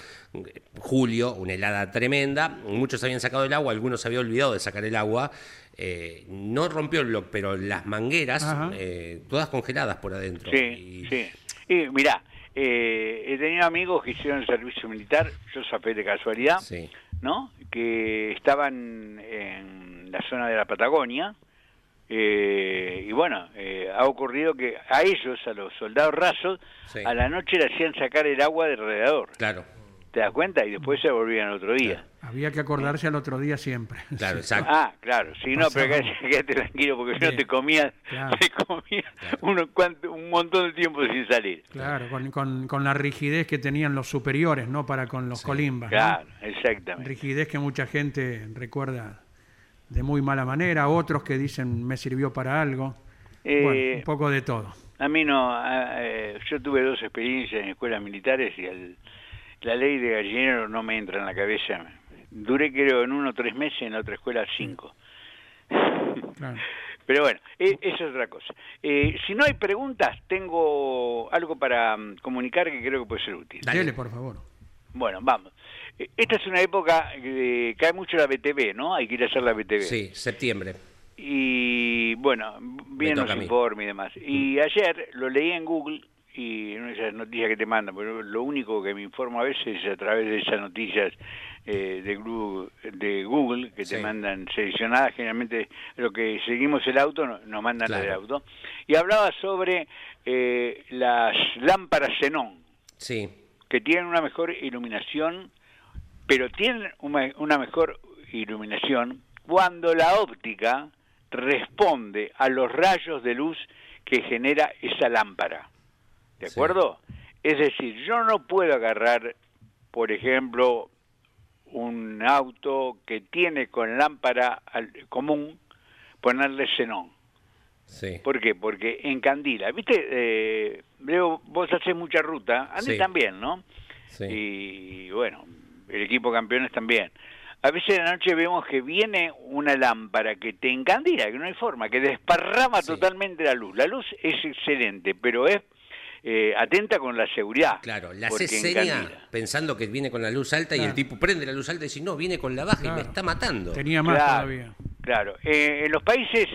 Julio, una helada tremenda. Muchos habían sacado el agua, algunos se habían olvidado de sacar el agua. Eh, no rompió el block, pero las mangueras, eh, todas congeladas por adentro. Sí, Y- sí. Y mirá, eh, he tenido amigos que hicieron el servicio militar, yo zafé de casualidad, Sí. ¿no? Que estaban en la zona de la Patagonia. Eh, y bueno, eh, ha ocurrido que a ellos, a los soldados rasos, Sí. a la noche le hacían sacar el agua del radiador. Claro, ¿Te das cuenta? Y después se volvían otro día. Había que acordarse al otro día siempre. claro, Sí. exacto. Ah, claro, sí, no, pero quédate, tranquilo porque si no te comías, Claro. te comías unos cuantos- un montón de tiempo sin salir. Claro, con, con- con la rigidez que tenían los superiores, ¿no? Para con los colimbas. ¿no? Claro, exactamente. Rigidez que mucha gente recuerda de muy mala manera, otros que dicen me sirvió para algo. Eh, bueno, un poco de todo. A mí no, a- eh, yo tuve dos experiencias en escuelas militares y el- la ley de gallinero no me entra en la cabeza. Duré creo en uno tres meses, en la otra escuela cinco. Claro. Pero bueno, e- eso es otra cosa. Eh, si no hay preguntas, tengo algo para mm, comunicar que creo que puede ser útil. Dale. Por favor. Bueno, vamos. Esta es una época que cae mucho la BTV, ¿no? Hay que ir a hacer la BTV. Sí, septiembre. Y bueno, vienen los informes y demás. Y ayer lo leí en Google y en esas noticias que te mandan, pero lo único que me informo a veces es a través de esas noticias eh, de, Gru- de Google que te mandan seleccionadas, generalmente lo que seguimos el auto no- nos mandan Claro. el auto. Y hablaba sobre eh, las lámparas xenón, Sí, que tienen una mejor iluminación, pero tienen una, una mejor iluminación cuando la óptica responde a los rayos de luz que genera esa lámpara. ¿De Sí. acuerdo? Es decir, yo no puedo agarrar, por ejemplo, un auto que tiene con lámpara común, ponerle xenón. sí. ¿Por qué? Porque encandila. ¿Viste? Eh, Leo, vos haces mucha ruta, Andy Sí. también, ¿no? Sí. Y bueno, el equipo campeones también. A veces de la noche vemos que viene una lámpara que te encandila, que no hay forma, que desparrama Sí. totalmente la luz. La luz es excelente, pero es eh, atenta con la seguridad. Claro, la hace pensando que viene con la luz alta y el tipo prende la luz alta y dice, no, viene con la baja y me está matando. Tenía más Claro, todavía. Claro, Eh, en los países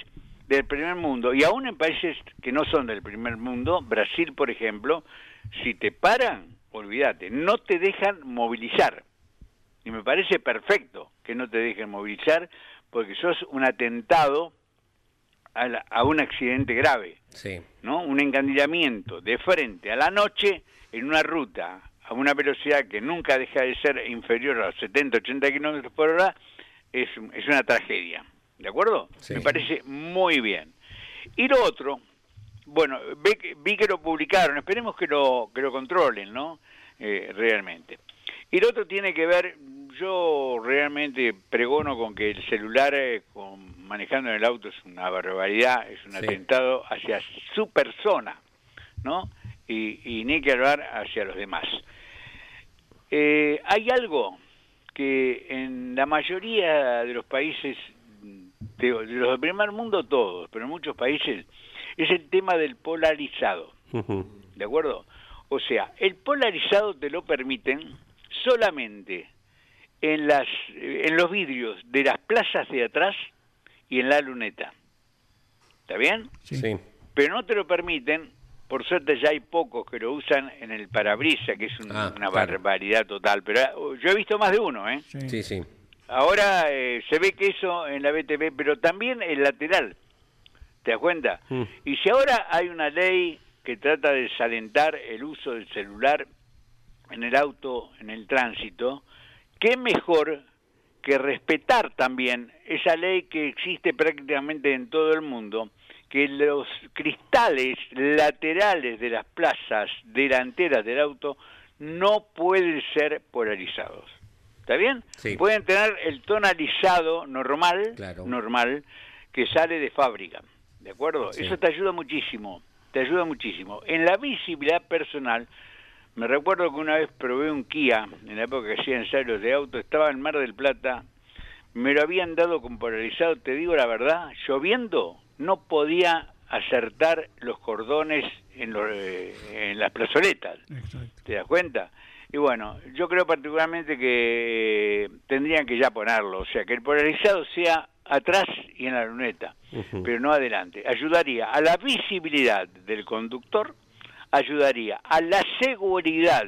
del primer mundo y aún en países que no son del primer mundo, Brasil por ejemplo, si te paran, olvídate, no te dejan movilizar. Y me parece perfecto que no te dejen movilizar porque sos un atentado a, la- a un accidente grave. Sí, ¿no? Un encandilamiento de frente a la noche en una ruta a una velocidad que nunca deja de ser inferior a los 70, 80 kilómetros por hora es, es una tragedia. ¿De acuerdo? Sí. Me parece muy bien. Y lo otro, bueno, que- vi que lo publicaron, esperemos que lo, que lo controlen, ¿no? Eh, realmente. Y lo otro tiene que ver, yo realmente pregono con que el celular eh, con- manejando en el auto es una barbaridad, es un Sí. atentado hacia su persona, ¿no? Y, y ni que hablar hacia los demás. Eh, hay algo que en la mayoría de los países, de, de los del primer mundo todos, pero en muchos países, es el tema del polarizado. ¿De acuerdo? O sea, el polarizado te lo permiten solamente en las en los vidrios de las plazas de atrás y en la luneta. ¿Está bien? Sí. Pero no te lo permiten, por suerte ya hay pocos que lo usan en el parabrisas, que es un- Ah, una claro. barbaridad total, pero ah, yo he visto más de uno, ¿eh? Sí. Sí, sí. Ahora eh, se ve que eso en la BTV, pero también el lateral. ¿Te das cuenta? Mm. Y si ahora hay una ley que trata de desalentar el uso del celular en el auto, en el tránsito, ¿qué mejor que respetar también esa ley que existe prácticamente en todo el mundo, que los cristales laterales de las plazas delanteras del auto no pueden ser polarizados? ¿Está bien? Sí. Pueden tener el tonalizado normal, Claro. normal, que sale de fábrica. ¿De acuerdo? Sí. Eso te ayuda muchísimo. Te ayuda muchísimo. En la visibilidad personal, me recuerdo que una vez probé un Kia, en la época que hacía ensayos de auto, estaba en Mar del Plata, me lo habían dado con polarizado, te digo la verdad, lloviendo, no podía acertar los cordones en, los, eh, en las plazoletas. Exacto. ¿Te das cuenta? Y bueno, yo creo particularmente que eh, tendrían que ya ponerlo, o sea, que el polarizado sea atrás y en la luneta, pero no adelante. Ayudaría a la visibilidad del conductor, ayudaría a la seguridad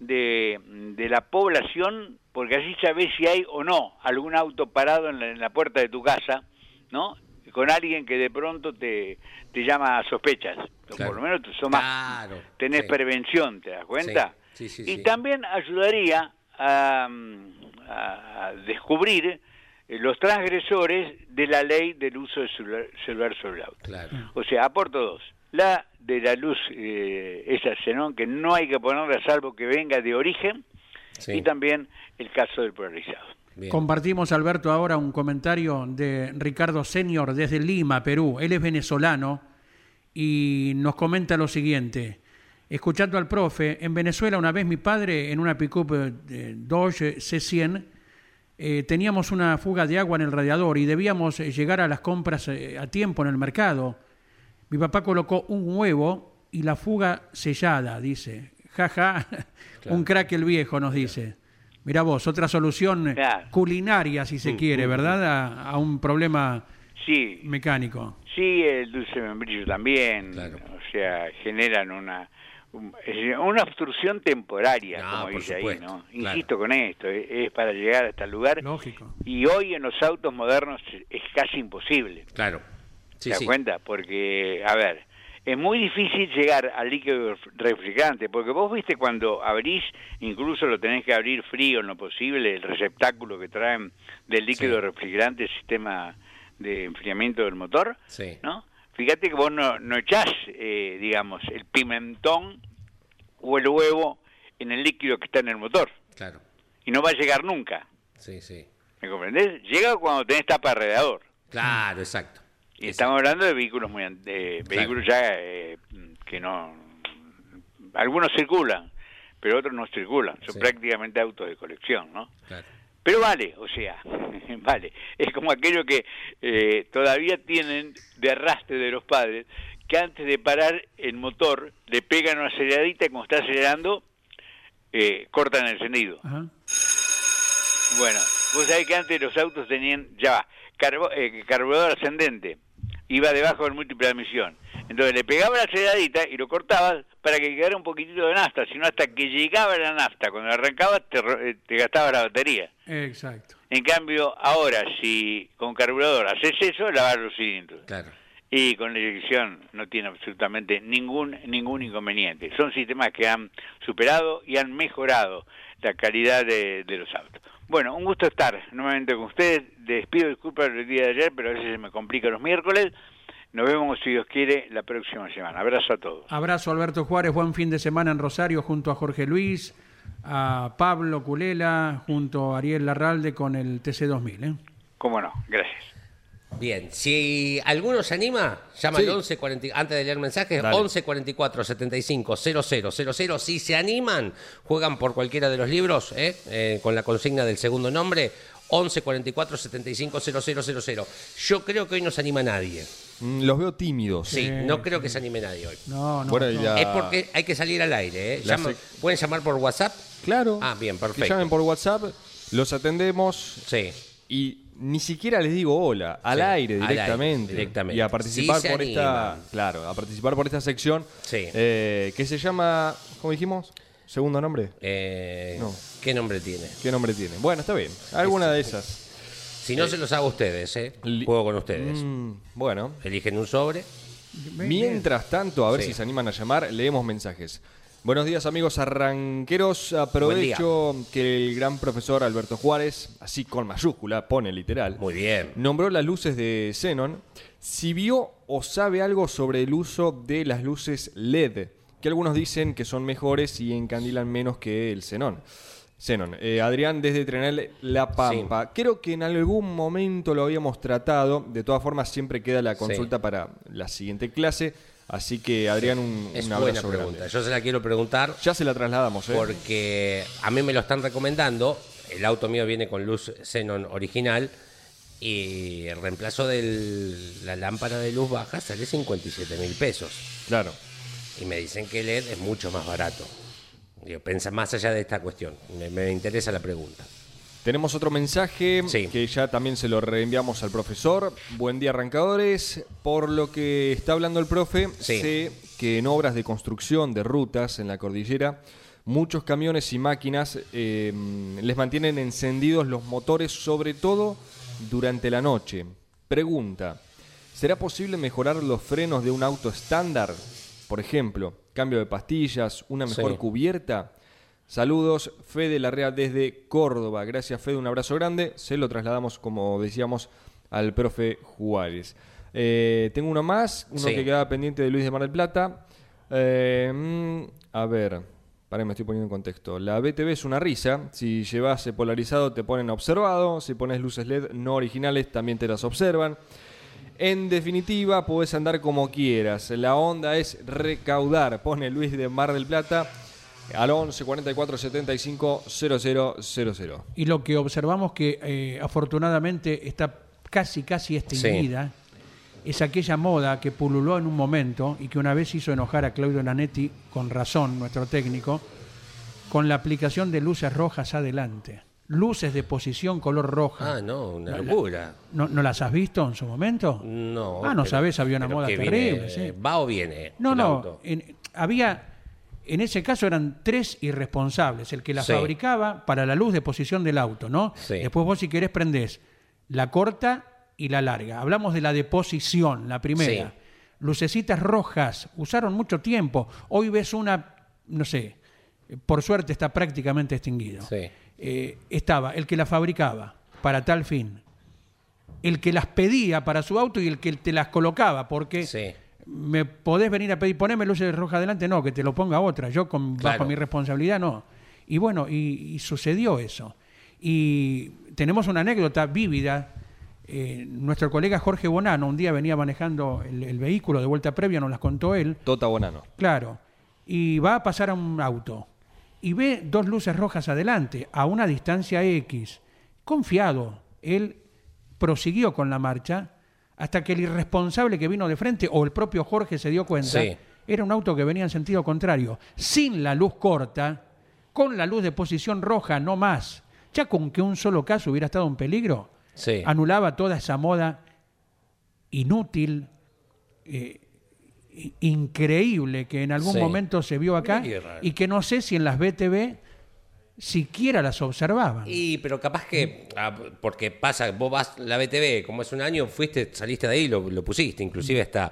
de, de la población, porque así sabés si hay o no algún auto parado en la, en la puerta de tu casa, ¿no? Con alguien que de pronto te, te llama a sospechas. Claro. Por lo menos son más Claro. tenés sí. prevención, ¿te das cuenta? Sí, sí, sí, y también ayudaría a, a- descubrir eh, los transgresores de la ley del uso del celular, celular sobre el auto. Claro. O sea, aporto dos. La de la luz, eh, esa xenón, que no hay que ponerla salvo que venga de origen, Sí. y también el caso del polarizado. Bien. Compartimos, Alberto, ahora un comentario de Ricardo Senior desde Lima, Perú. Él es venezolano y nos comenta lo siguiente. Escuchando al profe, en Venezuela una vez mi padre en una pick-up eh, Dodge C100 eh, teníamos una fuga de agua en el radiador y debíamos eh, llegar a las compras eh, a tiempo en el mercado. Mi papá colocó un huevo y la fuga sellada, dice. Jaja, un crack el viejo, nos dice. Mira vos, otra solución Claro. culinaria, si se quiere, ¿verdad? A, a un problema Sí, mecánico. Sí, el dulce membrillo también. Claro. O sea, generan una una obstrucción temporaria, No, como por dice ahí, supuesto, ¿no? claro. Insisto con esto, es, es para llegar hasta el lugar. Lógico. Y hoy en los autos modernos es casi imposible. Claro. Sí, ¿Te das sí. cuenta? Porque, a ver, es muy difícil llegar al líquido refrigerante, porque vos viste cuando abrís, incluso lo tenés que abrir frío en lo posible, el receptáculo que traen del líquido Sí. refrigerante, el sistema de enfriamiento del motor, Sí. ¿no? Fíjate que vos no, no echás, eh, digamos, el pimentón o el huevo en el líquido que está en el motor, Claro. y no va a llegar nunca, Sí, sí. ¿me comprendés? Llega cuando tenés tapa de radiador. Claro, exacto. Y estamos hablando de vehículos muy de Claro. vehículos ya eh, que no algunos circulan, pero otros no circulan, son Sí. prácticamente autos de colección, ¿no? Claro. Pero vale, o sea, vale, es como aquello que eh, todavía tienen de arrastre de los padres, que antes de parar el motor le pegan una aceleradita y cuando está acelerando eh, cortan el encendido. Ajá. Bueno, vos sabés que antes los autos tenían, ya va, carbo- eh, carburador ascendente, iba debajo del múltiple de admisión. Entonces le pegaba la aceleradita y lo cortabas para que quedara un poquitito de nafta, sino hasta que llegaba la nafta, cuando arrancaba te, ro- eh, te gastaba la batería. Exacto. En cambio, ahora si con carburador haces eso, lavar los cilindros. Claro. Y con la inyección no tiene absolutamente ningún ningún inconveniente. Son sistemas que han superado y han mejorado la calidad de, de los autos. Bueno, un gusto estar nuevamente con ustedes. Les pido disculpas por el día de ayer, pero a veces se me complica los miércoles. Nos vemos, si Dios quiere, la próxima semana. Abrazo a todos. Abrazo Alberto Juárez, buen fin de semana en Rosario junto a Jorge Luis, a Pablo Culela junto a Ariel Larralde con el TC2000. ¿eh? Cómo no, gracias. Bien, si alguno se anima, llama Sí. al 11 40 antes de leer mensajes, Dale. 11 44 75 00 00. Si se animan, juegan por cualquiera de los libros ¿eh? Eh, con la consigna del segundo nombre. 11 44 75 00 00. Yo creo que hoy no se anima nadie. Mm, Los veo tímidos. Sí, no creo que se anime nadie hoy. No, no. Bueno, y no. la- Es porque hay que salir al aire. ¿eh? La Llama- sec- ¿Pueden llamar por WhatsApp? Claro. Ah, bien, Que perfecto. llamen por WhatsApp, los atendemos Sí. y ni siquiera les digo hola, al Sí, aire al aire, directamente. directamente. Y a participar Sí por esta, claro, a participar por esta sección Sí. eh, que se llama, ¿cómo dijimos? Segundo nombre. Eh, No. ¿Qué nombre tiene? ¿Qué nombre tiene? Bueno, está bien. Alguna de esas. Si no, se los hago a ustedes. ¿eh? Juego con ustedes. Mm, bueno, Eligen un sobre. Mientras tanto, a ver Sí. si se animan a llamar, leemos mensajes. Buenos días amigos arranqueros, aprovecho que el gran profesor Alberto Juárez, así con mayúscula, pone literal, Muy bien. nombró las luces de Xenon, si vio o sabe algo sobre el uso de las luces LED, que algunos dicen que son mejores y encandilan menos que el xenón. Xenon, eh, Adrián desde Trenel La Pampa. Creo que en algún momento lo habíamos tratado. De todas formas, siempre queda la consulta para la siguiente clase. Así que, Adrián, un, Es un buena pregunta. grande. Yo se la quiero preguntar Ya se la trasladamos, ¿eh? porque a mí me lo están recomendando. El auto mío viene con luz xenon original y el reemplazo de la lámpara de luz baja sale 57 mil pesos. Claro. Y me dicen que LED es mucho más barato. Digo, pensa más allá de esta cuestión. Me, me interesa la pregunta. Tenemos otro mensaje Sí. que ya también se lo reenviamos al profesor. Buen día, arrancadores. Por lo que está hablando el profe, Sí. sé que en obras de construcción de rutas en la cordillera, muchos camiones y máquinas eh, les mantienen encendidos los motores, sobre todo durante la noche. Pregunta, ¿será posible mejorar los frenos de un auto estándar? Por ejemplo, cambio de pastillas, una mejor Sí. cubierta. Saludos, Fede Larrea desde Córdoba. Gracias, Fede, un abrazo grande. Se lo trasladamos, como decíamos, al profe Juárez. Eh, tengo uno más, uno Sí. que quedaba pendiente de Luis de Mar del Plata. Eh, mm, a ver, para me estoy poniendo en contexto. La BTV es una risa. Si llevas polarizado, te ponen observado. Si pones luces LED no originales, también te las observan. En definitiva, podés andar como quieras. La onda es recaudar. Pone Luis de Mar del Plata al 11 44 75 0000. Y lo que observamos que eh, afortunadamente está casi, casi extinguida, es aquella moda que pululó en un momento y que una vez hizo enojar a Claudio Nanetti, con razón, nuestro técnico, con la aplicación de luces rojas adelante. Luces de posición color roja. Ah, no, una locura. ¿No, no las has visto en su momento? No. Ah, no pero- sabés, había una moda terrible. viene- sí. ¿Va o viene? No, el no. auto? en- había. En ese caso eran tres irresponsables. El que la Sí. fabricaba para la luz de posición del auto, ¿no? Sí. Después vos, si querés, prendés la corta y la larga. Hablamos de la de posición, la primera. Sí. Lucecitas rojas. Usaron mucho tiempo. Hoy ves una, no sé, por suerte está prácticamente extinguido. Sí. Eh, estaba el que la fabricaba para tal fin. El que las pedía para su auto y el que te las colocaba, porque Sí. Me podés venir a pedir, poneme luces rojas adelante, no, que te lo ponga otra, yo con, Claro. bajo mi responsabilidad no. Y bueno, y, y sucedió eso. Y tenemos una anécdota vívida. eh, nuestro colega Jorge Bonano un día venía manejando el, el vehículo de vuelta previa, nos las contó él, Tota Bonano. Claro. Y va a pasar a un auto. Y ve dos luces rojas adelante, a una distancia X. Confiado, él prosiguió con la marcha hasta que el irresponsable que vino de frente, o el propio Jorge se dio cuenta, Sí. era un auto que venía en sentido contrario, sin la luz corta, con la luz de posición roja, no más. Ya con que un solo caso hubiera estado en peligro, Sí. anulaba toda esa moda inútil, eh, increíble que en algún Sí. momento se vio acá y que no sé si en las BTV siquiera las observaban. Y, pero capaz que, ah, porque pasa, vos vas la BTV, como es un año, fuiste, saliste de ahí, lo, lo pusiste, inclusive hasta,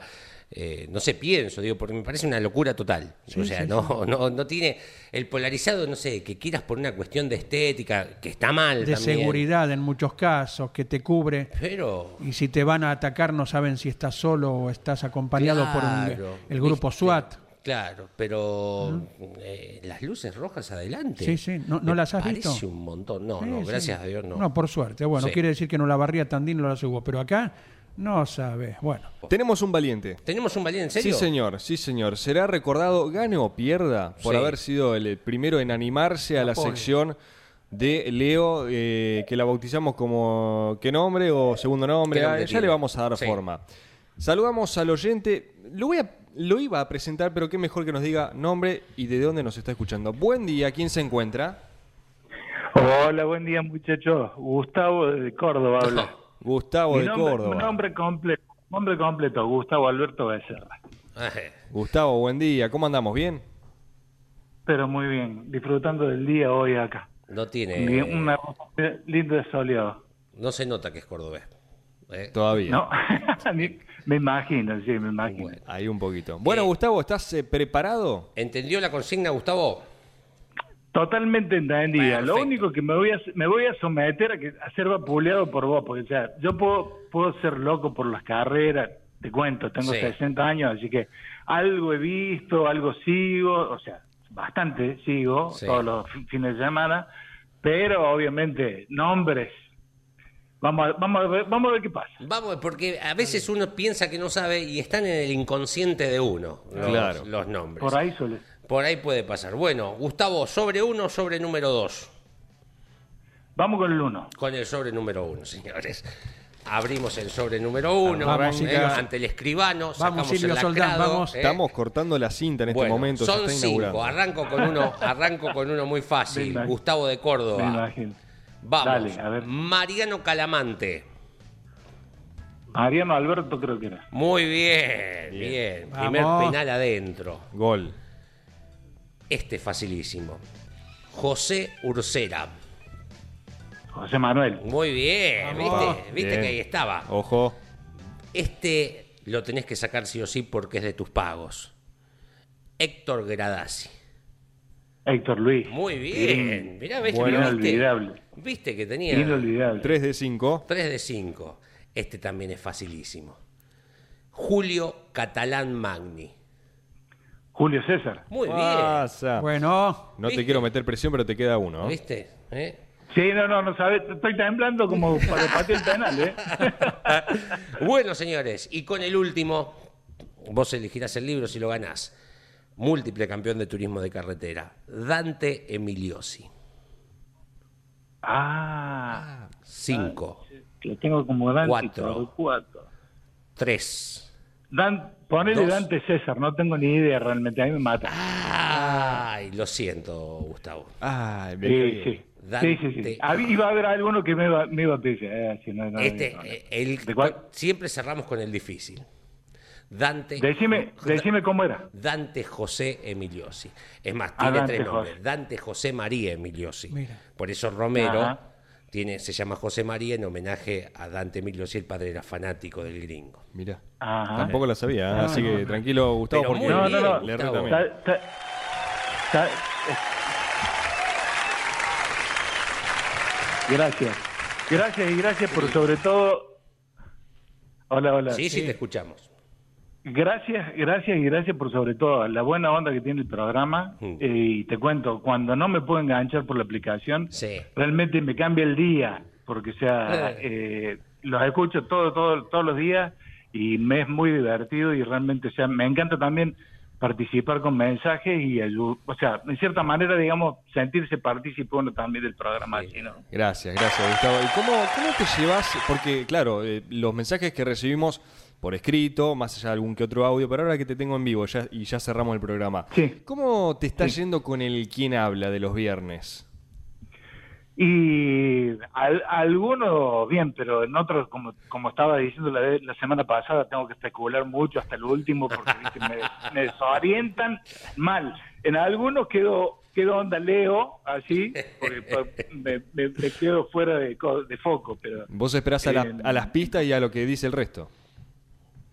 eh, no sé, pienso, digo, porque me parece una locura total. o sea, no, no, no tiene, el polarizado, no sé, que quieras por una cuestión de estética, que está mal de también, seguridad en muchos casos, que te cubre. Pero, Y si te van a atacar no saben si estás solo o estás acompañado por un- el grupo ¿viste? SWAT. Claro, pero eh, las luces rojas adelante. Sí, sí, ¿no- no me las has parece visto? un montón. No, Sí, no, sí. gracias a Dios no. No, por suerte. Bueno, Sí. quiere decir que no la barría Tandil, no la subo. Pero acá, no sabes. Bueno, Tenemos un valiente. ¿Tenemos un valiente en serio? Sí, señor, sí, señor. Será recordado, gane o pierda, por Sí. haber sido el primero en animarse a la Pobre. sección de Leo, eh, que la bautizamos como ¿qué nombre o segundo nombre? ¿Qué nombre Ah, ya tiene? le vamos a dar Sí. forma. Saludamos al oyente. Lo, voy a, lo iba a presentar, pero qué mejor que nos diga nombre y de dónde nos está escuchando. Buen día, ¿quién se encuentra? Hola, buen día muchachos. Gustavo de Córdoba habla. Gustavo Mi de Córdoba. mi nombre completo, nombre completo, Gustavo Alberto Becerra. Eh, Gustavo, buen día. ¿Cómo andamos? ¿Bien? Pero muy bien, disfrutando del día hoy acá. no tiene. Bien, Una lindo de soleado. No se nota que es cordobés. Eh, Todavía. No, Ni- me imagino, sí, me imagino. Bueno. Ahí un poquito. Bueno, Eh, Gustavo, ¿estás eh, preparado? ¿Entendió la consigna, Gustavo? Totalmente entendida. Lo único que me voy a me voy a someter a, que, a ser vapuleado por vos, porque o sea, yo puedo puedo ser loco por las carreras, te cuento, tengo Sí. 60 años, así que algo he visto, algo sigo, o sea, bastante sigo Sí. todos los fi- fines de semana, pero obviamente nombres. Vamos a, vamos a ver, vamos a ver qué pasa. Vamos, porque a veces uno piensa que no sabe y están en el inconsciente de uno los, Claro. los nombres. Por ahí suele. Por ahí puede pasar. Bueno, Gustavo, sobre uno, sobre número dos. Vamos con el uno. Con el sobre número uno, señores. Abrimos el sobre número uno Vamos, eh, Silvio. ante el escribano, sacamos Silvio el Soldán, lacrado, vamos. eh. Estamos cortando la cinta en este Bueno, momento. Son inaugurando. cinco. Arranco con uno, arranco con uno muy fácil. Gustavo de Me Córdoba. imagino. Vamos. Dale, a ver. Mariano Calamante. Mariano Alberto creo que era. Muy bien, bien. Primer Vamos. penal adentro. Gol. Este facilísimo. José Ursera. José Manuel. Muy bien, Vamos. ¿viste? ¿Viste Bien. que ahí estaba? Ojo. Este lo tenés que sacar sí o sí porque es de tus pagos. Héctor Gradasi. Héctor Luis. Muy bien. Mirá, ¿ves Bueno. ¿viste? Inolvidable. Viste que tenía Inolvidable. 3 de 5. 3 de 5. Este también es facilísimo. Julio Catalán Magni. Julio César. Muy Pasa. bueno. No te quiero meter presión, pero te queda uno. bien. ¿Viste? ¿Eh? Sí, no, no, no sabes. Estoy temblando como para patear el penal, ¿eh? Bueno, señores, y con el último, vos elegirás el libro si lo ganás. Múltiple campeón de turismo de carretera. Dante Emiliosi. Ah, 5, lo tengo como Dante. Cuatro. Cuatro. 3. Dan, ponele Dos. Dante César, no tengo ni idea realmente, a mí me mata. Ay, lo siento, Gustavo. Ay, me Sí, sí. Dante. Sí, sí, sí. Había- iba a haber alguno que me iba, me iba a pedir. Eh, sí, no, no, Este, no, no. eh, el, ¿De cuál? siempre cerramos con el difícil. Dante. Decime, decime cómo era. Dante José Emiliosi. Es más, tiene Dante tres nombres. José. Dante José María Emiliosi. Mira. Por eso Romero Ajá. tiene, se llama José María en homenaje a Dante Emiliosi, el padre era fanático del gringo. Mira. Ajá. Tampoco la sabía, ¿eh? Ah, así que tranquilo, Gustavo, Pero porque muy No, no, no. le Gustavo. también. Eh. Gracias. Gracias y gracias por sobre todo. Hola, hola. Sí, sí, te escuchamos. Gracias, gracias y gracias por sobre todo la buena onda que tiene el programa. Mm. Eh, y te cuento, cuando no me puedo enganchar por la aplicación, Sí. realmente me cambia el día, porque o sea, eh, los escucho todo, todo, todos los días y me es muy divertido y realmente, o sea, me encanta también participar con mensajes y ayu- o sea, en cierta manera, digamos, sentirse partícipe uno también del programa, Sí. así, ¿no? Gracias, gracias, Gustavo. ¿Y cómo, cómo te llevas? Porque, claro, eh, los mensajes que recibimos por escrito, más allá de algún que otro audio, pero ahora que te tengo en vivo ya, y ya cerramos el programa, Sí. ¿cómo te está Sí. yendo con el quién habla de los viernes? Y al- algunos bien, pero en otros, como, como estaba diciendo la, la semana pasada, tengo que especular mucho hasta el último porque ¿viste? me, me desorientan mal. En algunos quedo, quedo onda Leo, así, porque me, me- me quedo fuera de, de foco, pero... Vos esperás a, la- a las pistas y a lo que dice el resto.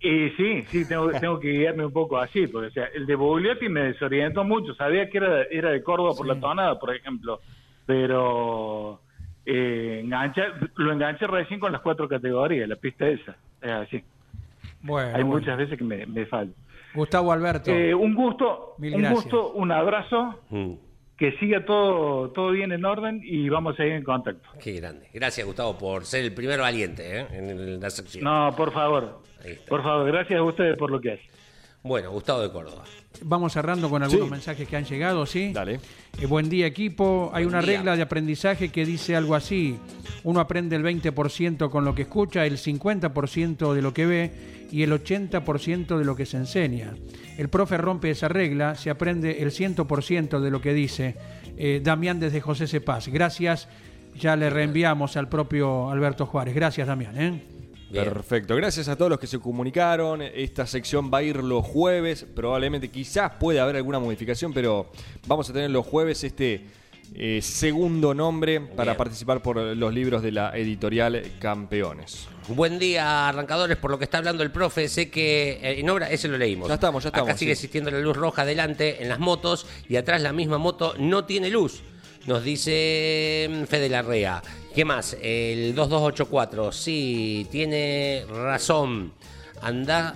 Y sí, sí, tengo, tengo que guiarme un poco así, porque o sea, el de Bugliotti me desorientó mucho, sabía que era, era de Córdoba por la tonada, por ejemplo, pero eh, engancha, lo enganché recién con las cuatro categorías, la pista esa, es así. Bueno, Hay bueno. muchas veces que me, me falta. Gustavo Alberto. Eh, un gusto, Mil un gracias. gusto, un abrazo, Mm, que siga todo, todo bien en orden y vamos a seguir en contacto. qué grande. Gracias, Gustavo, por ser el primero valiente ¿eh? en la sección. No, por favor. Por favor, gracias a ustedes por lo que hacen. Bueno, Gustavo de Córdoba. Vamos cerrando con algunos Sí. mensajes que han llegado, ¿sí? Dale. Eh, buen día, equipo. Hay Buen una día. regla de aprendizaje que dice algo así. Uno aprende el 20% con lo que escucha, el 50% de lo que ve y el 80% de lo que se enseña. El profe rompe esa regla, se aprende el 100% de lo que dice. Eh, Damián desde José Cepaz. Gracias. Ya le reenviamos al propio Alberto Juárez. Gracias, Damián. ¿eh? Bien. Perfecto. Gracias a todos los que se comunicaron. Esta sección va a ir los jueves. Probablemente, quizás pueda haber alguna modificación, pero vamos a tener los jueves este eh, segundo nombre para participar por los libros de la editorial Campeones. Buen día, arrancadores, por lo que está hablando el profe. Sé que eh, en obra, ese lo leímos. Ya estamos, ya estamos, Acá sigue sí. existiendo la luz roja adelante en las motos y atrás la misma moto no tiene luz. Nos dice mm, Fede Larrea. ¿Qué más? El 2284. Sí, tiene razón. Anda.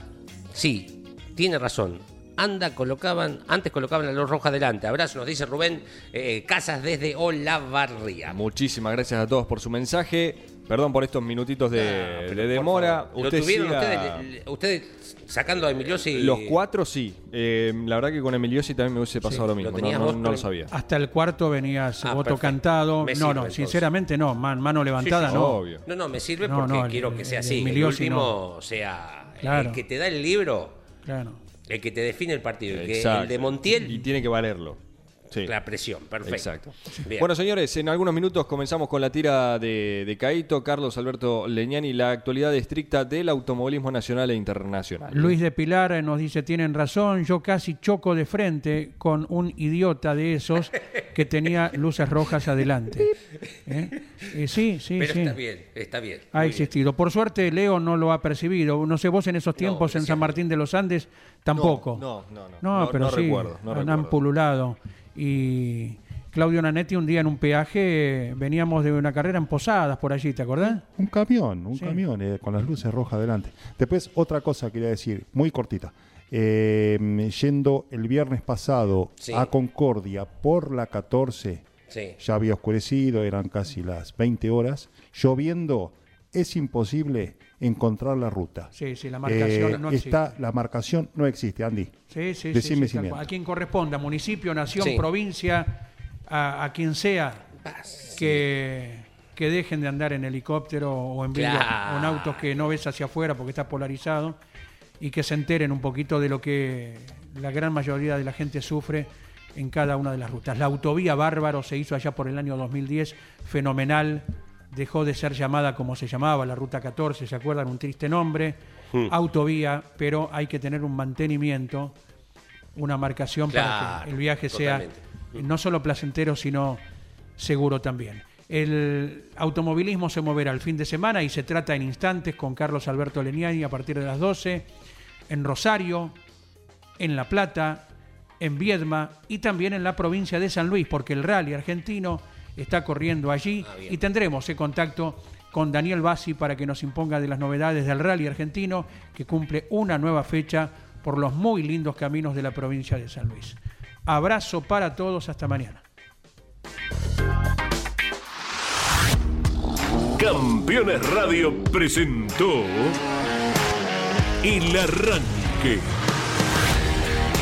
Sí, tiene razón. Anda, colocaban, antes colocaban la luz roja adelante. Abrazo, nos dice Rubén eh, Casas desde Olavarría. Muchísimas gracias a todos por su mensaje. Perdón por estos minutitos de, demora. ¿Lo Usted tuvieron siga- ustedes, sacando a Emiliosi? Los cuatro sí. Eh, la verdad que con Emiliosi también me hubiese pasado lo mismo. ¿Lo no, no- lo el- sabía. Hasta el cuarto venías Ah, voto perfecto. cantado. Me no, no, entonces. sinceramente no. Man- mano levantada sí, no. obvio. No, no, me sirve No, porque no, el- quiero que sea el así. El Emiliosi último sea Claro. el que te da el libro, Claro. el que te define el partido. El, que- el de Y Montiel, tiene que valerlo. Sí. la presión. Perfecto. Exacto. Bien. Bueno, señores, en algunos minutos comenzamos con la tira de, de Caito, Carlos Alberto Leñani, la actualidad estricta del automovilismo nacional e internacional. Luis de Pilar eh, nos dice, tienen razón, yo casi choco de frente con un idiota de esos que tenía luces rojas adelante. ¿Eh? Eh, sí, sí, Pero sí. está bien, está bien. Ha bien. existido. Por suerte, Leo no lo ha percibido. No sé, vos en esos tiempos en. San Martín de los Andes tampoco. No, no, no. No, No, pero no sí, recuerdo, no han, recuerdo. han pululado. Y Claudio Nanetti un día en un peaje, veníamos de una carrera en Posadas por allí, ¿te acordás? Un camión, un Sí. camión eh, con las luces rojas adelante. Después, otra cosa quería decir, muy cortita. Eh, yendo el viernes pasado Sí. a Concordia por la 14, Sí. ya había oscurecido, eran casi las 20 horas. Lloviendo, es imposible encontrar la ruta. Sí, sí, la marcación Eh, no existe. está, la marcación no existe, Andy. Sí, sí, sí, Decime sí, si. A quien corresponda, municipio, nación, Sí. provincia, a, a quien sea, Ah, que, que dejen de andar en helicóptero o en, Claro. o en autos que no ves hacia afuera porque está polarizado y que se enteren un poquito de lo que la gran mayoría de la gente sufre en cada una de las rutas. La autovía Bárbaro se hizo allá por el año 2010, fenomenal, dejó de ser llamada como se llamaba, la Ruta 14, ¿se acuerdan? Un triste nombre, Hmm. autovía, pero hay que tener un mantenimiento, una marcación para que el viaje totalmente. sea no solo placentero, sino seguro también. El automovilismo se moverá el fin de semana y se trata en instantes con Carlos Alberto Leniani a partir de las 12 en Rosario, en La Plata, en Viedma y también en la provincia de San Luis, porque el rally argentino está corriendo allí Ah, y tendremos ese contacto con Daniel Bassi para que nos imponga de las novedades del rally argentino que cumple una nueva fecha por los muy lindos caminos de la provincia de San Luis. Abrazo para todos, hasta mañana. Campeones Radio presentó El Arranque.